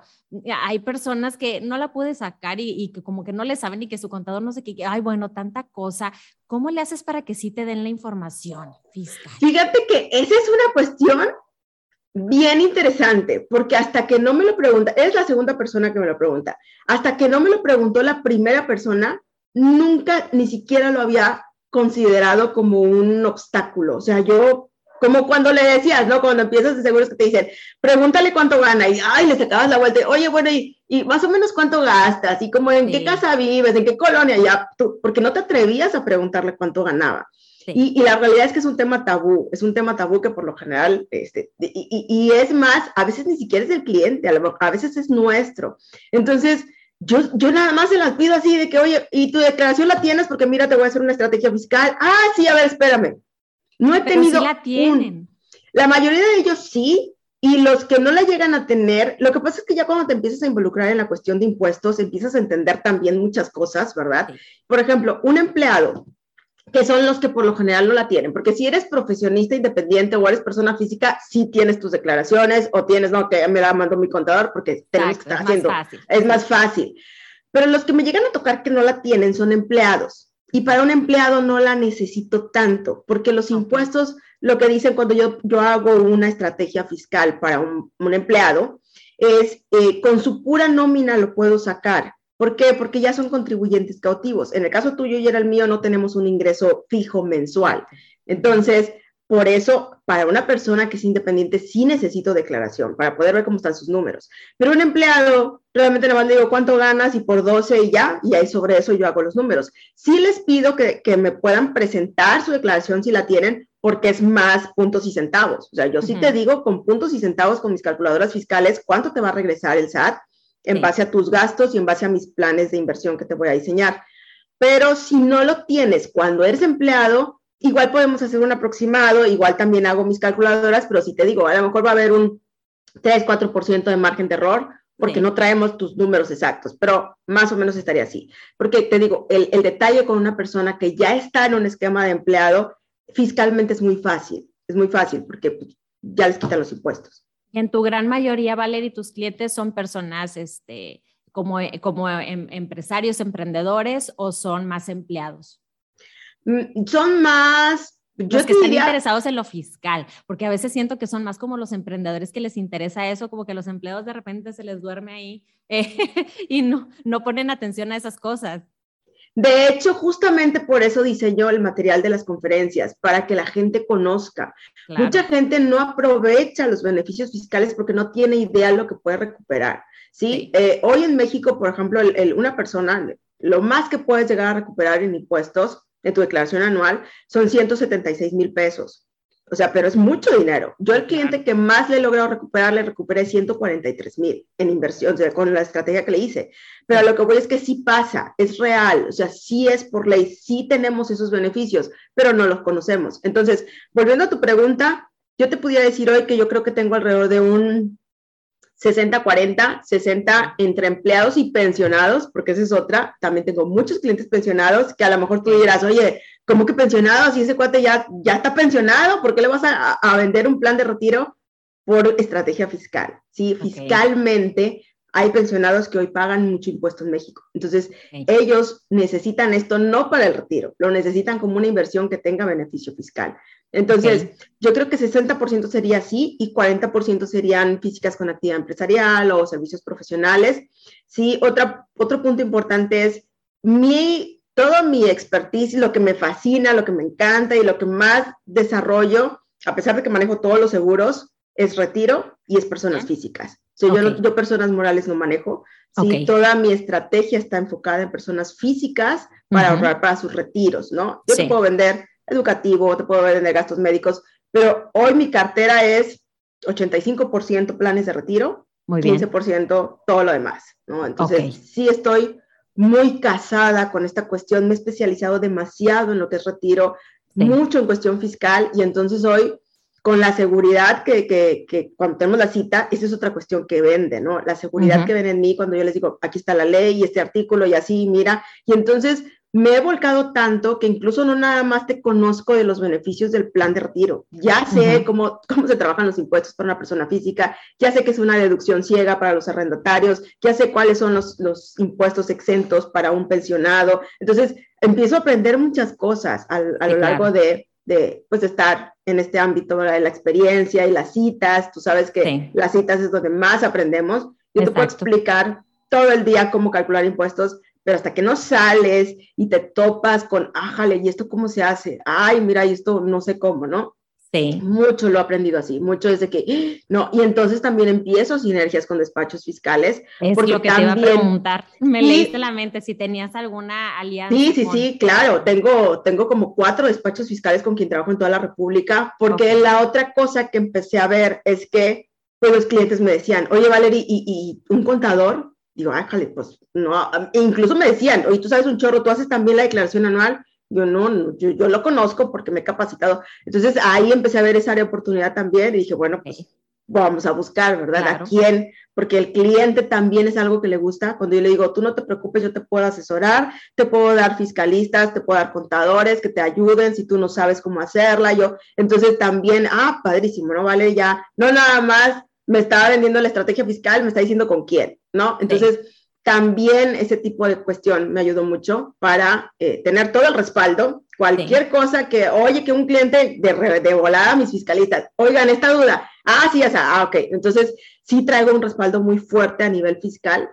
[SPEAKER 1] hay personas que no la puedes sacar y, y que como que no le saben y que su contador no sé qué, ay, bueno, tanta cosa. ¿Cómo le haces para que sí te den la información fiscal?
[SPEAKER 2] Fíjate que esa es una cuestión bien interesante, porque hasta que no me lo pregunta, es la segunda persona que me lo pregunta, hasta que no me lo preguntó la primera persona, nunca ni siquiera lo había considerado como un obstáculo. O sea, yo, como cuando le decías, ¿no? Cuando empiezas de seguros que te dicen, pregúntale cuánto gana y, ay, le sacabas la vuelta, oye, bueno, y, y más o menos cuánto gastas y como en sí. qué casa vives, en qué colonia, ya, tú, porque no te atrevías a preguntarle cuánto ganaba. Sí. Y, y, la realidad es que es un tema tabú, es un tema tabú que por lo general, este, y, y es más, a veces ni siquiera es del cliente, a, lo, a veces es nuestro. Entonces, yo, yo nada más se las pido así de que, oye, y tu declaración la tienes porque mira, te voy a hacer una estrategia fiscal. Ah, sí, a ver, espérame. No he
[SPEAKER 1] Pero
[SPEAKER 2] tenido.
[SPEAKER 1] Sí la tienen.
[SPEAKER 2] Un, la mayoría de ellos sí, y los que no la llegan a tener, lo que pasa es que ya cuando te empiezas a involucrar en la cuestión de impuestos, empiezas a entender también muchas cosas, ¿verdad? Sí. Por ejemplo, un empleado que son los que por lo general no la tienen, porque si eres profesionista independiente o eres persona física, sí tienes tus declaraciones o tienes, no, que me la mando mi contador porque tenemos Exacto, que estar es haciendo, más fácil. es más fácil. Pero los que me llegan a tocar que no la tienen son empleados. Y para un empleado no la necesito tanto, porque los impuestos, lo que dicen cuando yo, yo hago una estrategia fiscal para un, un empleado, es eh, con su pura nómina lo puedo sacar ¿Por qué? Porque ya son contribuyentes cautivos. En el caso tuyo y era el mío, no tenemos un ingreso fijo mensual. Entonces, por eso, para una persona que es independiente, sí necesito declaración para poder ver cómo están sus números. Pero un empleado, realmente nada más le digo cuánto ganas y por 12 y ya, y ahí sobre eso yo hago los números. Sí les pido que, que me puedan presentar su declaración si la tienen, porque es más puntos y centavos. O sea, yo sí te digo con puntos y centavos con mis calculadoras fiscales cuánto te va a regresar el SAT en base a tus gastos y en base a mis planes de inversión que te voy a diseñar. Pero si no lo tienes cuando eres empleado, igual podemos hacer un aproximado, igual también hago mis calculadoras, pero si te digo, a lo mejor va a haber un 3-4% de margen de error porque no traemos tus números exactos, pero más o menos estaría así. Porque te digo, el, el detalle con una persona que ya está en un esquema de empleado, fiscalmente es muy fácil, es muy fácil porque pues, ya les quitan los impuestos.
[SPEAKER 1] En tu gran mayoría, Valeria, tus clientes son personas este, como, como em, empresarios, emprendedores o son más empleados?
[SPEAKER 2] Mm, son más
[SPEAKER 1] los que están interesados en lo fiscal, porque a veces siento que son más como los emprendedores que les interesa eso, como que los empleados de repente se les duerme ahí [laughs] eh, y no, no ponen atención a esas cosas.
[SPEAKER 2] De hecho, justamente por eso diseñó el material de las conferencias, para que la gente conozca. Mucha gente no aprovecha los beneficios fiscales porque no tiene idea de lo que puede recuperar. ¿sí? Eh, hoy en México, por ejemplo, una persona, lo más que puedes llegar a recuperar en impuestos de tu declaración anual son 176 mil pesos. O sea, pero es mucho dinero. Yo el cliente que más le he logrado recuperar, le recuperé 143 mil en inversión, o sea, con la estrategia que le hice. Pero lo que voy es que sí pasa, es real, o sea, sí es por ley, sí tenemos esos beneficios, pero no los conocemos. Entonces, volviendo a tu pregunta, yo te pudiera decir hoy que yo creo que tengo alrededor de un 60-40, 60 entre empleados y pensionados, porque esa es otra. También tengo muchos clientes pensionados que a lo mejor tú dirás, oye, ¿cómo que pensionado? Si ese cuate ya, ya está pensionado, ¿por qué le vas a, vender un plan de retiro? Por estrategia fiscal. Sí, fiscalmente hay pensionados que hoy pagan mucho impuesto en México. Entonces, ellos necesitan esto no para el retiro, lo necesitan como una inversión que tenga beneficio fiscal. Entonces, yo creo que 60% sería así y 40% serían físicas con actividad empresarial o servicios profesionales. Sí, otra, otro punto importante es mi, todo mi expertise, lo que me fascina, lo que me encanta y lo que más desarrollo, a pesar de que manejo todos los seguros, es retiro y es personas físicas. yo, yo personas morales no manejo. Sí, toda mi estrategia está enfocada en personas físicas para ahorrar para sus retiros, ¿no? Yo te puedo vender educativo, te puedo ver en gastos médicos, pero hoy mi cartera es 85% planes de retiro, Muy 15% todo lo demás, ¿no? Entonces, sí estoy muy casada con esta cuestión, me he especializado demasiado en lo que es retiro, mucho en cuestión fiscal, y entonces hoy, con la seguridad que, que, que, cuando tenemos la cita, esa es otra cuestión que vende, ¿no? La seguridad que ven en mí cuando yo les digo, aquí está la ley y este artículo y así, mira, y entonces me he volcado tanto que incluso no nada más te conozco de los beneficios del plan de retiro. Ya sé cómo, cómo se trabajan los impuestos para una persona física, ya sé que es una deducción ciega para los arrendatarios, ya sé cuáles son los, los impuestos exentos para un pensionado. Entonces, empiezo a aprender muchas cosas a, lo largo de, de pues, estar en este ámbito de la experiencia y las citas. Tú sabes que las citas es donde más aprendemos. Yo te puedo explicar todo el día cómo calcular impuestos, pero hasta que no sales y te topas con, ájale, ¿y esto cómo se hace? Ay, mira, y esto no sé cómo, ¿no? Sí. Mucho lo he aprendido así, mucho desde que, no, y entonces también empiezo sinergias con despachos fiscales.
[SPEAKER 1] Es porque lo que también, te iba a preguntar, me leíste la mente si tenías alguna alianza.
[SPEAKER 2] Sí, sí, sí, claro, tengo, tengo como cuatro despachos fiscales con quien trabajo en toda la República, porque la otra cosa que empecé a ver es que pues, los clientes me decían, oye Valerie, ¿y, y un contador? Digo, ájale, pues no, e incluso me decían, oye, tú sabes un chorro, tú haces también la declaración anual. Yo no, yo, yo, lo conozco porque me he capacitado. Entonces ahí empecé a ver esa área de oportunidad también y dije, bueno, pues vamos a buscar, ¿verdad? ¿A quién? Porque el cliente también es algo que le gusta. Cuando yo le digo, tú no te preocupes, yo te puedo asesorar, te puedo dar fiscalistas, te puedo dar contadores que te ayuden si tú no sabes cómo hacerla. Yo, entonces también, ah, padrísimo, ¿no? Vale, ya, no nada más me estaba vendiendo la estrategia fiscal, me está diciendo con quién, ¿no? Entonces, también ese tipo de cuestión me ayudó mucho para eh, tener todo el respaldo. Cualquier cosa que, oye, que un cliente de, de volada mis fiscalistas, oigan, esta duda, ah, sí, ya ah, ok. Entonces, sí traigo un respaldo muy fuerte a nivel fiscal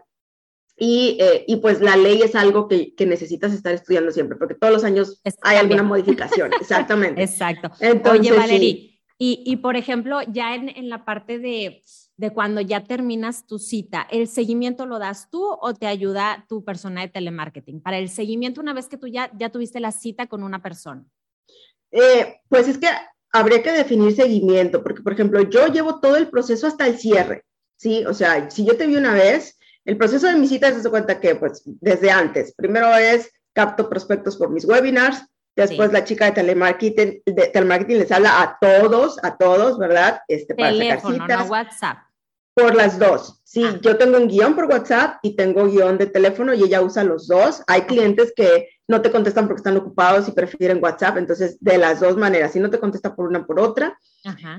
[SPEAKER 2] Y, eh, y, pues la ley es algo que, que, necesitas estar estudiando siempre, porque todos los años hay alguna modificación. [laughs] Exactamente.
[SPEAKER 1] Exacto. Oye, Valerie, y, y, por ejemplo, ya en, en la parte de, de, cuando ya terminas tu cita, ¿el seguimiento lo das tú o te ayuda tu persona de telemarketing? Para el seguimiento, una vez que tú ya, ya tuviste la cita con una persona.
[SPEAKER 2] Eh, pues es que habría que definir seguimiento, porque por ejemplo, yo llevo todo el proceso hasta el cierre, ¿sí? O sea, si yo te vi una vez, el proceso de mi cita se cuenta que, pues, desde antes, primero es capto prospectos por mis webinars, después la chica de telemarketing, de telemarketing les habla a todos, a todos, ¿verdad?
[SPEAKER 1] Este, para Teléfono, sacar citas. No WhatsApp.
[SPEAKER 2] Por las dos. Sí, ah. yo tengo un guion por WhatsApp y tengo guion de teléfono y ella usa los dos. Hay clientes que no te contestan porque están ocupados y prefieren WhatsApp, entonces de las dos maneras, si no te contesta por una por otra.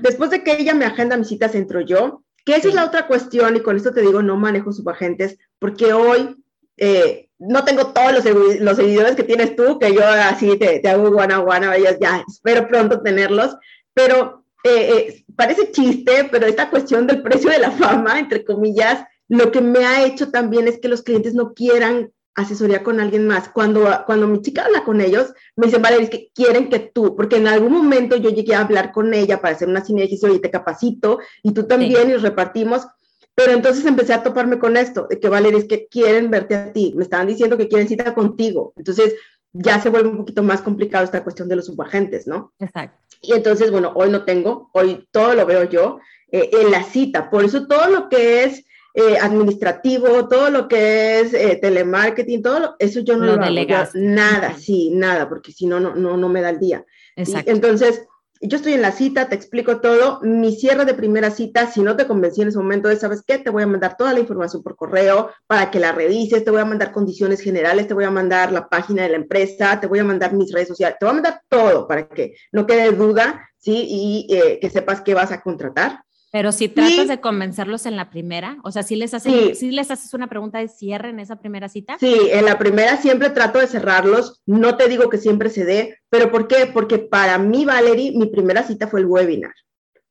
[SPEAKER 2] Después de que ella me agenda mis citas, entro yo, que esa es la otra cuestión y con esto te digo, no manejo subagentes porque hoy eh, no tengo todos los, los, seguidores que tienes tú, que yo así te, te hago guana guana, ya espero pronto tenerlos, pero eh, eh, parece chiste, pero esta cuestión del precio de la fama, entre comillas, lo que me ha hecho también es que los clientes no quieran asesoría con alguien más. Cuando, cuando mi chica habla con ellos, me dicen, vale, es que quieren que tú, porque en algún momento yo llegué a hablar con ella para hacer una sinergia y te capacito, y tú también, y repartimos. Pero entonces empecé a toparme con esto, de que Valeria, es que quieren verte a ti, me estaban diciendo que quieren cita contigo. Entonces ya se vuelve un poquito más complicado esta cuestión de los subagentes, ¿no?
[SPEAKER 1] Exacto.
[SPEAKER 2] Y entonces, bueno, hoy no tengo, hoy todo lo veo yo eh, en la cita. Por eso todo lo que es eh, administrativo, todo lo que es eh, telemarketing, todo eso yo no lo, hago. nada, sí, nada, porque si no, no, no me da el día. Entonces, yo estoy en la cita, te explico todo. Mi cierre de primera cita, si no te convencí en ese momento, es, ¿sabes qué? Te voy a mandar toda la información por correo para que la revises, te voy a mandar condiciones generales, te voy a mandar la página de la empresa, te voy a mandar mis redes sociales, te voy a mandar todo para que no quede duda, ¿sí? Y eh, que sepas qué vas a contratar.
[SPEAKER 1] Pero si tratas de convencerlos en la primera, o sea, si les, haces, si les haces una pregunta de cierre en esa primera cita.
[SPEAKER 2] Sí, en la primera siempre trato de cerrarlos. No te digo que siempre se dé, pero ¿por qué? Porque para mí, Valerie, mi primera cita fue el webinar.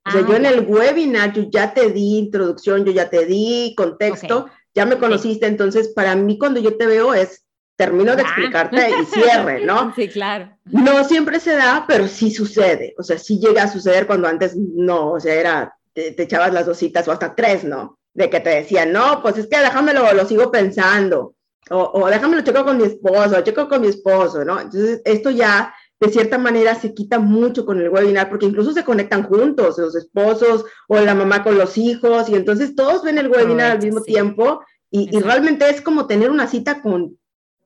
[SPEAKER 2] O sea, yo en ah, el webinar, yo ya te di introducción, yo ya te di contexto, ya me conociste, entonces para mí cuando yo te veo es termino de explicarte y cierre, ¿no? [laughs]
[SPEAKER 1] Sí, claro.
[SPEAKER 2] No siempre se da, pero sí sucede. O sea, sí llega a suceder cuando antes no, o sea, era te, echabas las dos citas o hasta tres, ¿no? De que te decían, no, pues es que déjamelo, lo sigo pensando, o, o déjamelo checo con mi esposo, checo con mi esposo, ¿no? Entonces, esto ya de cierta manera se quita mucho con el webinar porque incluso se conectan juntos, los esposos o la mamá con los hijos, y entonces todos ven el webinar al mismo tiempo y, y, realmente es como tener una cita con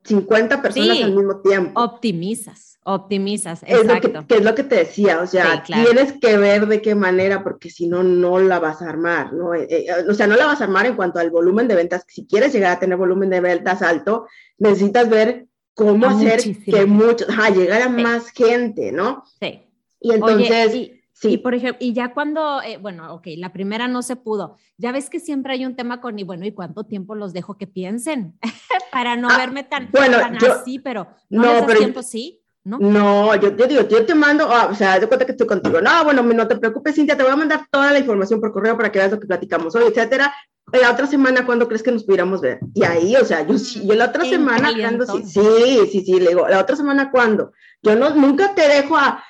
[SPEAKER 2] 50 personas al mismo tiempo.
[SPEAKER 1] Optimizas. Optimizas, exacto.
[SPEAKER 2] Es lo que, es lo que te decía, o sea, tienes que ver de qué manera, porque si no, no la vas a armar, ¿no? Eh, eh, o sea, no la vas a armar en cuanto al volumen de ventas. Si quieres llegar a tener volumen de ventas alto, necesitas ver cómo hacer que muchos, a llegar a más gente, ¿no?
[SPEAKER 1] Sí.
[SPEAKER 2] Y entonces... sí.
[SPEAKER 1] Y por ejemplo, y ya cuando, eh, bueno, ok, la primera no se pudo, ya ves que siempre hay un tema con, y bueno, ¿y cuánto tiempo los dejo que piensen? [laughs] Para no ah, verme tan, bueno, así, pero no, no pero, tiempo, sí.
[SPEAKER 2] ¿no? yo, yo, digo, yo te mando, ah, o sea, de cuenta que estoy contigo. No, bueno, no te preocupes, Cintia, te voy a mandar toda la información por correo para que veas lo que platicamos hoy, etcétera. La otra semana, ¿cuándo crees que nos pudiéramos ver? Y ahí, o sea, yo, yo la otra semana, cuando sí, sí, sí, sí, le digo, la otra semana, ¿cuándo? Yo no, nunca te dejo a,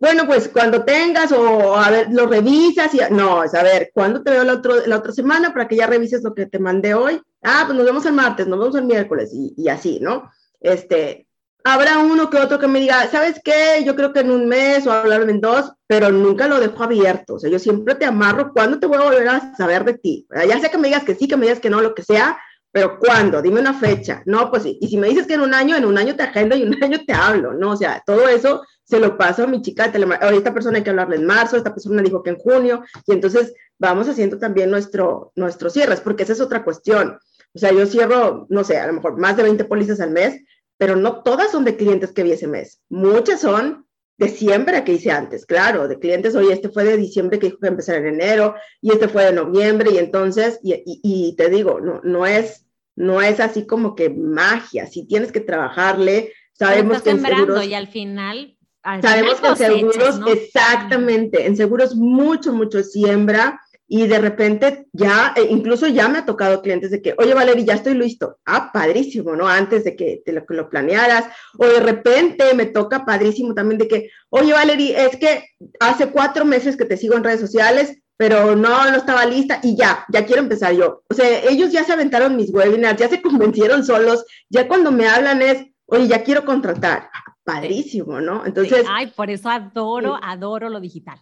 [SPEAKER 2] bueno, pues cuando tengas o a ver, lo revisas y, no, es a ver, ¿cuándo te veo la, otro, la otra semana para que ya revises lo que te mandé hoy? Ah, pues nos vemos el martes, nos vemos el miércoles y, y así, ¿no? Este, habrá uno que otro que me diga, ¿sabes qué? Yo creo que en un mes o hablar en dos, pero nunca lo dejo abierto. O sea, yo siempre te amarro. ¿Cuándo te voy a volver a saber de ti? Ya sé que me digas que sí, que me digas que no, lo que sea, pero ¿cuándo? Dime una fecha. No, pues sí. Y si me dices que en un año, en un año te agendo y en un [laughs] año te hablo, ¿no? O sea, todo eso se lo paso a mi chica de telemarketing. Esta persona hay que hablarle en marzo, esta persona dijo que en junio, y entonces vamos haciendo también nuestro, nuestros cierres, porque esa es otra cuestión. O sea, yo cierro, no sé, a lo mejor más de 20 pólizas al mes, pero no todas son de clientes que vi ese mes. Muchas son de siempre que hice antes, claro, de clientes, oye, este fue de diciembre que dijo que empezar en enero y este fue de noviembre y entonces, y, te digo, no, no, es, no es así como que magia, si tienes que trabajarle, sabemos que en seguros,
[SPEAKER 1] y al final...
[SPEAKER 2] sabemos que en seguros, exactamente, en seguros mucho, mucho siembra, y de repente ya, e incluso ya me ha tocado clientes de que, oye Valeria, ya estoy listo. Ah, padrísimo, ¿no? Antes de que te lo, que lo planearas. O de repente me toca padrísimo también de que, oye Valeria, es que hace cuatro meses que te sigo en redes sociales, pero no, no estaba lista y ya, ya quiero empezar yo. O sea, ellos ya se aventaron mis webinars, ya se [laughs] convencieron solos, ya cuando me hablan es, oye, ya quiero contratar. Padrísimo, ¿no? Entonces...
[SPEAKER 1] Ay, por eso adoro, adoro lo digital.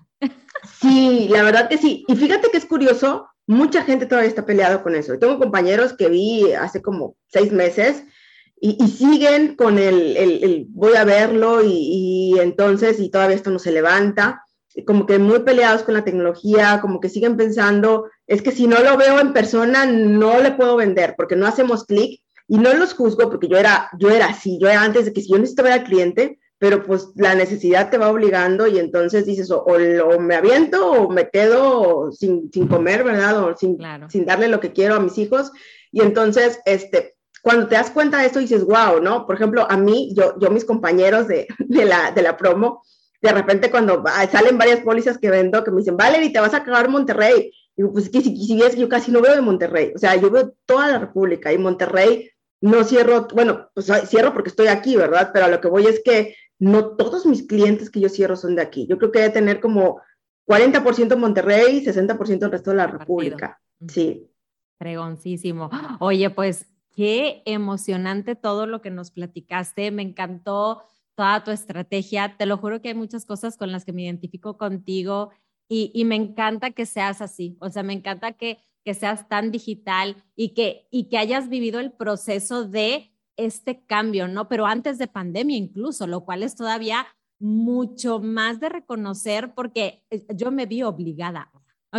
[SPEAKER 2] Sí, la verdad que sí. Y fíjate que es curioso, mucha gente todavía está peleado con eso. Tengo compañeros que vi hace como seis meses y, siguen con el, el, voy a verlo y, entonces y todavía esto no se levanta. Como que muy peleados con la tecnología, como que siguen pensando, es que si no lo veo en persona no le puedo vender porque no hacemos clic y no los juzgo porque yo era, yo era así, yo era antes de que si yo necesitaba al cliente, pero pues la necesidad te va obligando y entonces dices, o, me aviento o me quedo sin, sin comer, ¿verdad? O sin, sin darle lo que quiero a mis hijos. Y entonces, este, cuando te das cuenta de esto, dices, wow, ¿no? Por ejemplo, a mí, yo, yo mis compañeros de, de, la, de la promo, de repente cuando salen varias pólizas que vendo, que me dicen, Valerie, te vas a acabar Monterrey. Digo, pues es que si, si ves, yo casi no veo de Monterrey. O sea, yo veo toda la República y Monterrey no cierro, bueno, pues cierro porque estoy aquí, ¿verdad? Pero a lo que voy es que no todos mis clientes que yo cierro son de aquí. Yo creo que debe tener como 40% Monterrey, y 60% el resto de la República. Sí.
[SPEAKER 1] Fregoncísimo. Oye, pues qué emocionante todo lo que nos platicaste. Me encantó toda tu estrategia. Te lo juro que hay muchas cosas con las que me identifico contigo y, y me encanta que seas así. O sea, me encanta que, que seas tan digital y que, y que hayas vivido el proceso de este cambio, ¿no? Pero antes de pandemia incluso, lo cual es todavía mucho más de reconocer porque eh, yo me vi obligada,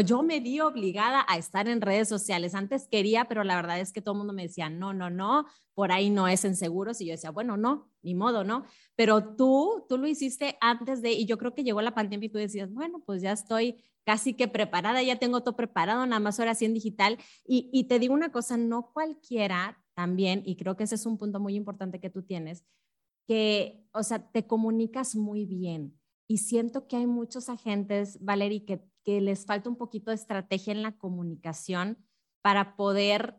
[SPEAKER 1] yo me vi obligada a estar en redes sociales. Antes quería, pero la verdad es que todo el mundo me decía, no, no, no, por ahí no es en seguros. Y yo decía, bueno, no, ni modo, ¿no? Pero tú, tú lo hiciste antes de, y yo creo que llegó la pandemia y tú decías, bueno, pues ya estoy casi que preparada, ya tengo todo preparado, nada más ahora sí en digital. Y, y te digo una cosa, no cualquiera también, y creo que ese es un punto muy importante que tú tienes, que, o sea, te comunicas muy bien. Y siento que hay muchos agentes, Valerie, que, que les falta un poquito de estrategia en la comunicación para poder,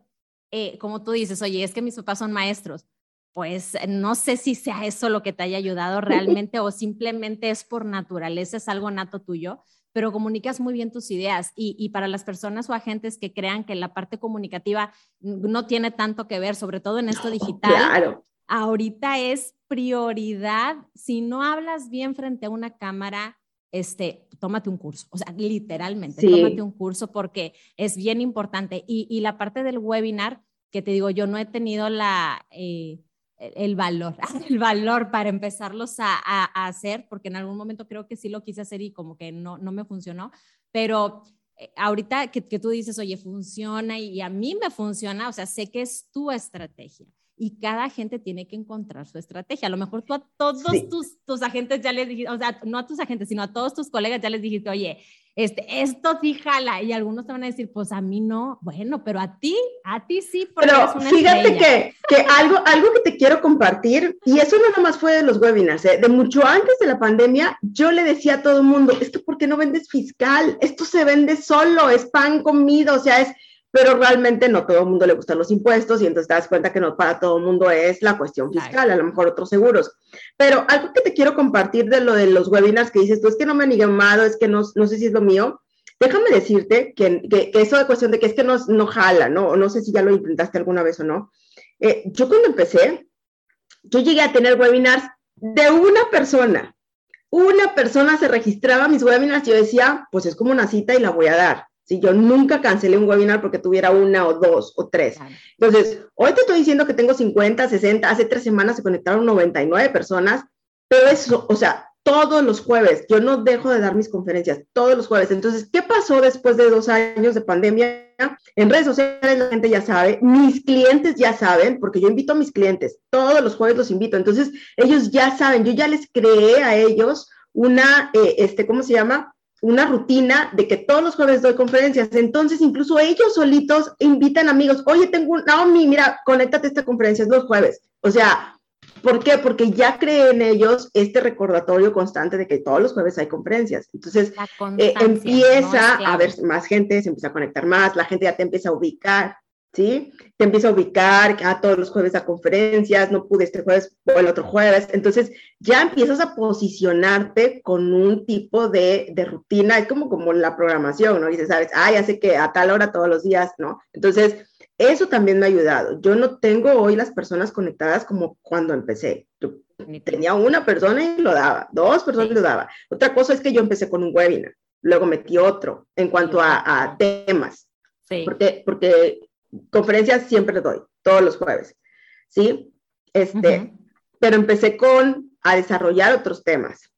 [SPEAKER 1] eh, como tú dices, oye, es que mis papás son maestros. Pues no sé si sea eso lo que te haya ayudado realmente o simplemente es por naturaleza, es algo nato tuyo, pero comunicas muy bien tus ideas y, para las personas o agentes que crean que la parte comunicativa no tiene tanto que ver, sobre todo en esto digital, claro. ahorita es prioridad. Si no hablas bien frente a una cámara, este, tómate un curso, o sea, literalmente, tómate un curso porque es bien importante. Y, la parte del webinar, que te digo, yo no he tenido la... Eh, el valor, [laughs] el valor para empezarlos a, hacer, porque en algún momento creo que sí lo quise hacer y como que no, no me funcionó, pero eh, ahorita que, que, tú dices, oye, funciona y, a mí me funciona, o sea, sé que es tu estrategia y cada gente tiene que encontrar su estrategia. A lo mejor tú a todos tus, tus agentes ya les dijiste, o sea, no a tus agentes, sino a todos tus colegas ya les dijiste, oye, este, esto sí jala, y algunos te van a decir, pues a mí no, bueno, pero a ti, a ti sí.
[SPEAKER 2] Pero fíjate que, que, algo, algo que te quiero compartir, y eso no nomás fue de los webinars, ¿eh? de mucho antes de la pandemia, yo le decía a todo el mundo, es que ¿por qué no vendes fiscal? Esto se vende solo, es pan comido, o sea, es pero realmente no todo el mundo le gustan los impuestos y entonces te das cuenta que no para todo el mundo es la cuestión fiscal, a lo mejor otros seguros. Pero algo que te quiero compartir de lo de los webinars que dices tú es que no me han llamado, es que no, no sé si es lo mío. Déjame decirte que, que, eso de cuestión de que es que no, no jala, ¿no? No sé si ya lo intentaste alguna vez o no. Eh, yo cuando empecé, yo llegué a tener webinars de una persona. Una persona se registraba a mis webinars y yo decía, pues es como una cita y la voy a dar. Si yo nunca cancelé un webinar porque tuviera una o dos o tres. Entonces, hoy te estoy diciendo que tengo 50, 60, hace tres semanas se conectaron 99 personas, pero eso, o sea, todos los jueves, yo no dejo de dar mis conferencias, todos los jueves. Entonces, ¿qué pasó después de dos años de pandemia? En redes sociales la gente ya sabe, mis clientes ya saben, porque yo invito a mis clientes, todos los jueves los invito. Entonces, ellos ya saben, yo ya les creé a ellos una, eh, este, ¿cómo se llama? Una rutina de que todos los jueves doy conferencias. Entonces, incluso ellos solitos invitan amigos, oye, tengo un, Naomi, mira, conéctate a esta conferencia, es los jueves. O sea, ¿Por qué? Porque ya cree en ellos este recordatorio constante de que todos los jueves hay conferencias. Entonces, eh, empieza a haber más gente, se empieza a conectar más, la gente ya te empieza a ubicar, ¿sí? Te empieza a ubicar, a ah, todos los jueves a conferencias, no pude este jueves o el otro jueves. Entonces, ya empiezas a posicionarte con un tipo de, de rutina, es como, como la programación, ¿no? Dices, sabes, ah, ya sé que a tal hora todos los días, ¿no? Entonces, eso también me ha ayudado. Yo no tengo hoy las personas conectadas como cuando empecé. Yo tenía una persona y lo daba, dos personas y lo daba. Otra cosa es que yo empecé con un webinar, luego metí otro en cuanto a, temas. Sí. Porque, porque conferencias siempre doy, todos los jueves. ¿Sí? Este, pero empecé con a desarrollar otros temas.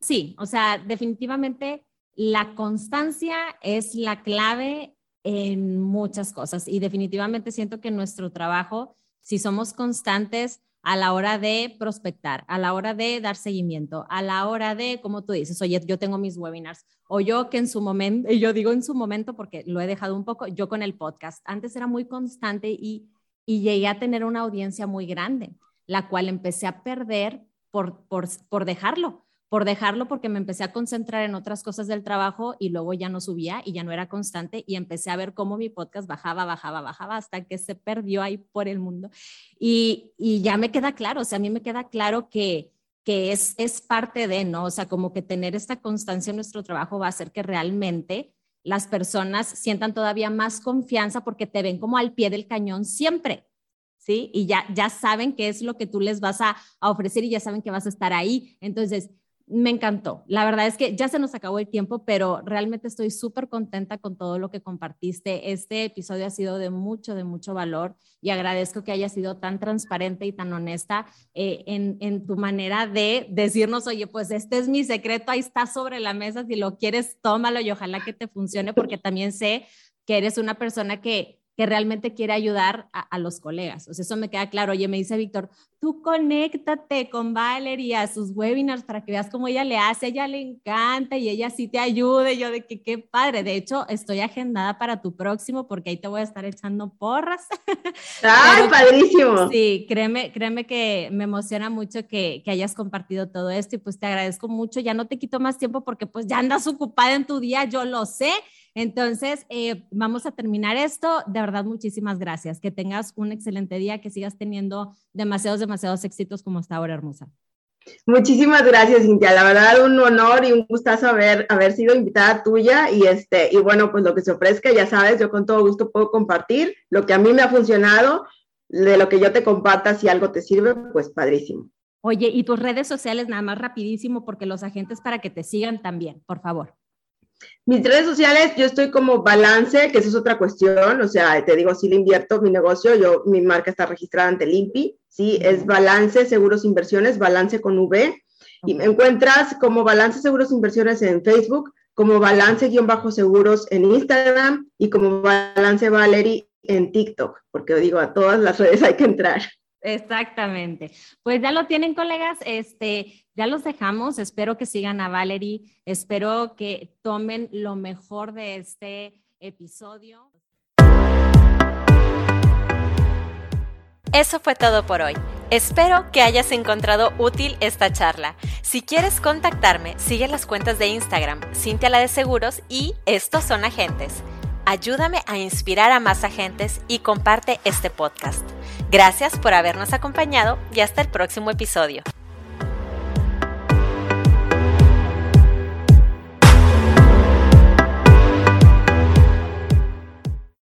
[SPEAKER 1] Sí, o sea, definitivamente la constancia es la clave en muchas cosas y definitivamente siento que nuestro trabajo, si somos constantes a la hora de prospectar, a la hora de dar seguimiento, a la hora de, como tú dices, oye, yo tengo mis webinars, o yo que en su momento, y yo digo en su momento porque lo he dejado un poco, yo con el podcast, antes era muy constante y, y llegué a tener una audiencia muy grande, la cual empecé a perder por, por, por dejarlo por dejarlo porque me empecé a concentrar en otras cosas del trabajo y luego ya no subía y ya no era constante y empecé a ver cómo mi podcast bajaba, bajaba, bajaba hasta que se perdió ahí por el mundo. Y, y ya me queda claro, o sea, a mí me queda claro que, que es, es parte de, ¿no? O sea, como que tener esta constancia en nuestro trabajo va a hacer que realmente las personas sientan todavía más confianza porque te ven como al pie del cañón siempre. ¿Sí? Y ya, ya saben qué es lo que tú les vas a, a ofrecer y ya saben que vas a estar ahí. Entonces, me encantó. La verdad es que ya se nos acabó el tiempo, pero realmente estoy súper contenta con todo lo que compartiste. Este episodio ha sido de mucho, de mucho valor y agradezco que hayas sido tan transparente y tan honesta eh, en, en, tu manera de decirnos, oye, pues este es mi secreto, ahí está sobre la mesa, si lo quieres, tómalo y ojalá que te funcione, porque también sé que eres una persona que que realmente quiere ayudar a, los colegas. O sea, eso me queda claro. Oye, me dice Víctor, tú conéctate con Valerie a sus webinars para que veas cómo ella le hace, a ella le encanta y ella sí te ayude. Yo de que qué padre. De hecho, estoy agendada para tu próximo porque ahí te voy a estar echando porras. [laughs]
[SPEAKER 2] ¡Ay, padrísimo!
[SPEAKER 1] Sí, créeme, créeme que me emociona mucho que, que hayas compartido todo esto y pues te agradezco mucho. Ya no te quito más tiempo porque pues ya andas ocupada en tu día, yo lo sé. Entonces, eh, vamos a terminar esto. De verdad, muchísimas gracias. Que tengas un excelente día, que sigas teniendo demasiados, demasiados éxitos como está ahora, hermosa.
[SPEAKER 2] Muchísimas gracias, Cintia. La verdad, un honor y un gustazo haber, haber sido invitada tuya. Y, este, y bueno, pues lo que se ofrezca, ya sabes, yo con todo gusto puedo compartir lo que a mí me ha funcionado, de lo que yo te comparta, si algo te sirve, pues padrísimo.
[SPEAKER 1] Oye, y tus redes sociales, nada más rapidísimo, porque los agentes para que te sigan también, por favor.
[SPEAKER 2] Mis redes sociales, yo estoy como balance, que eso es otra cuestión, o sea, te digo, si le invierto mi negocio, yo, mi marca está registrada ante Limpi, sí, es balance seguros inversiones, balance con V, y me encuentras como balance seguros inversiones en Facebook, como balance-seguros en Instagram y como balance Valerie en TikTok, porque digo, a todas las redes hay que entrar.
[SPEAKER 1] Exactamente. Pues ya lo tienen, colegas. Este, ya los dejamos. Espero que sigan a Valerie. Espero que tomen lo mejor de este episodio.
[SPEAKER 3] Eso fue todo por hoy. Espero que hayas encontrado útil esta charla. Si quieres contactarme, sigue las cuentas de Instagram, Cintia la de Seguros y Estos son agentes. Ayúdame a inspirar a más agentes y comparte este podcast. Gracias por habernos acompañado y hasta el próximo episodio.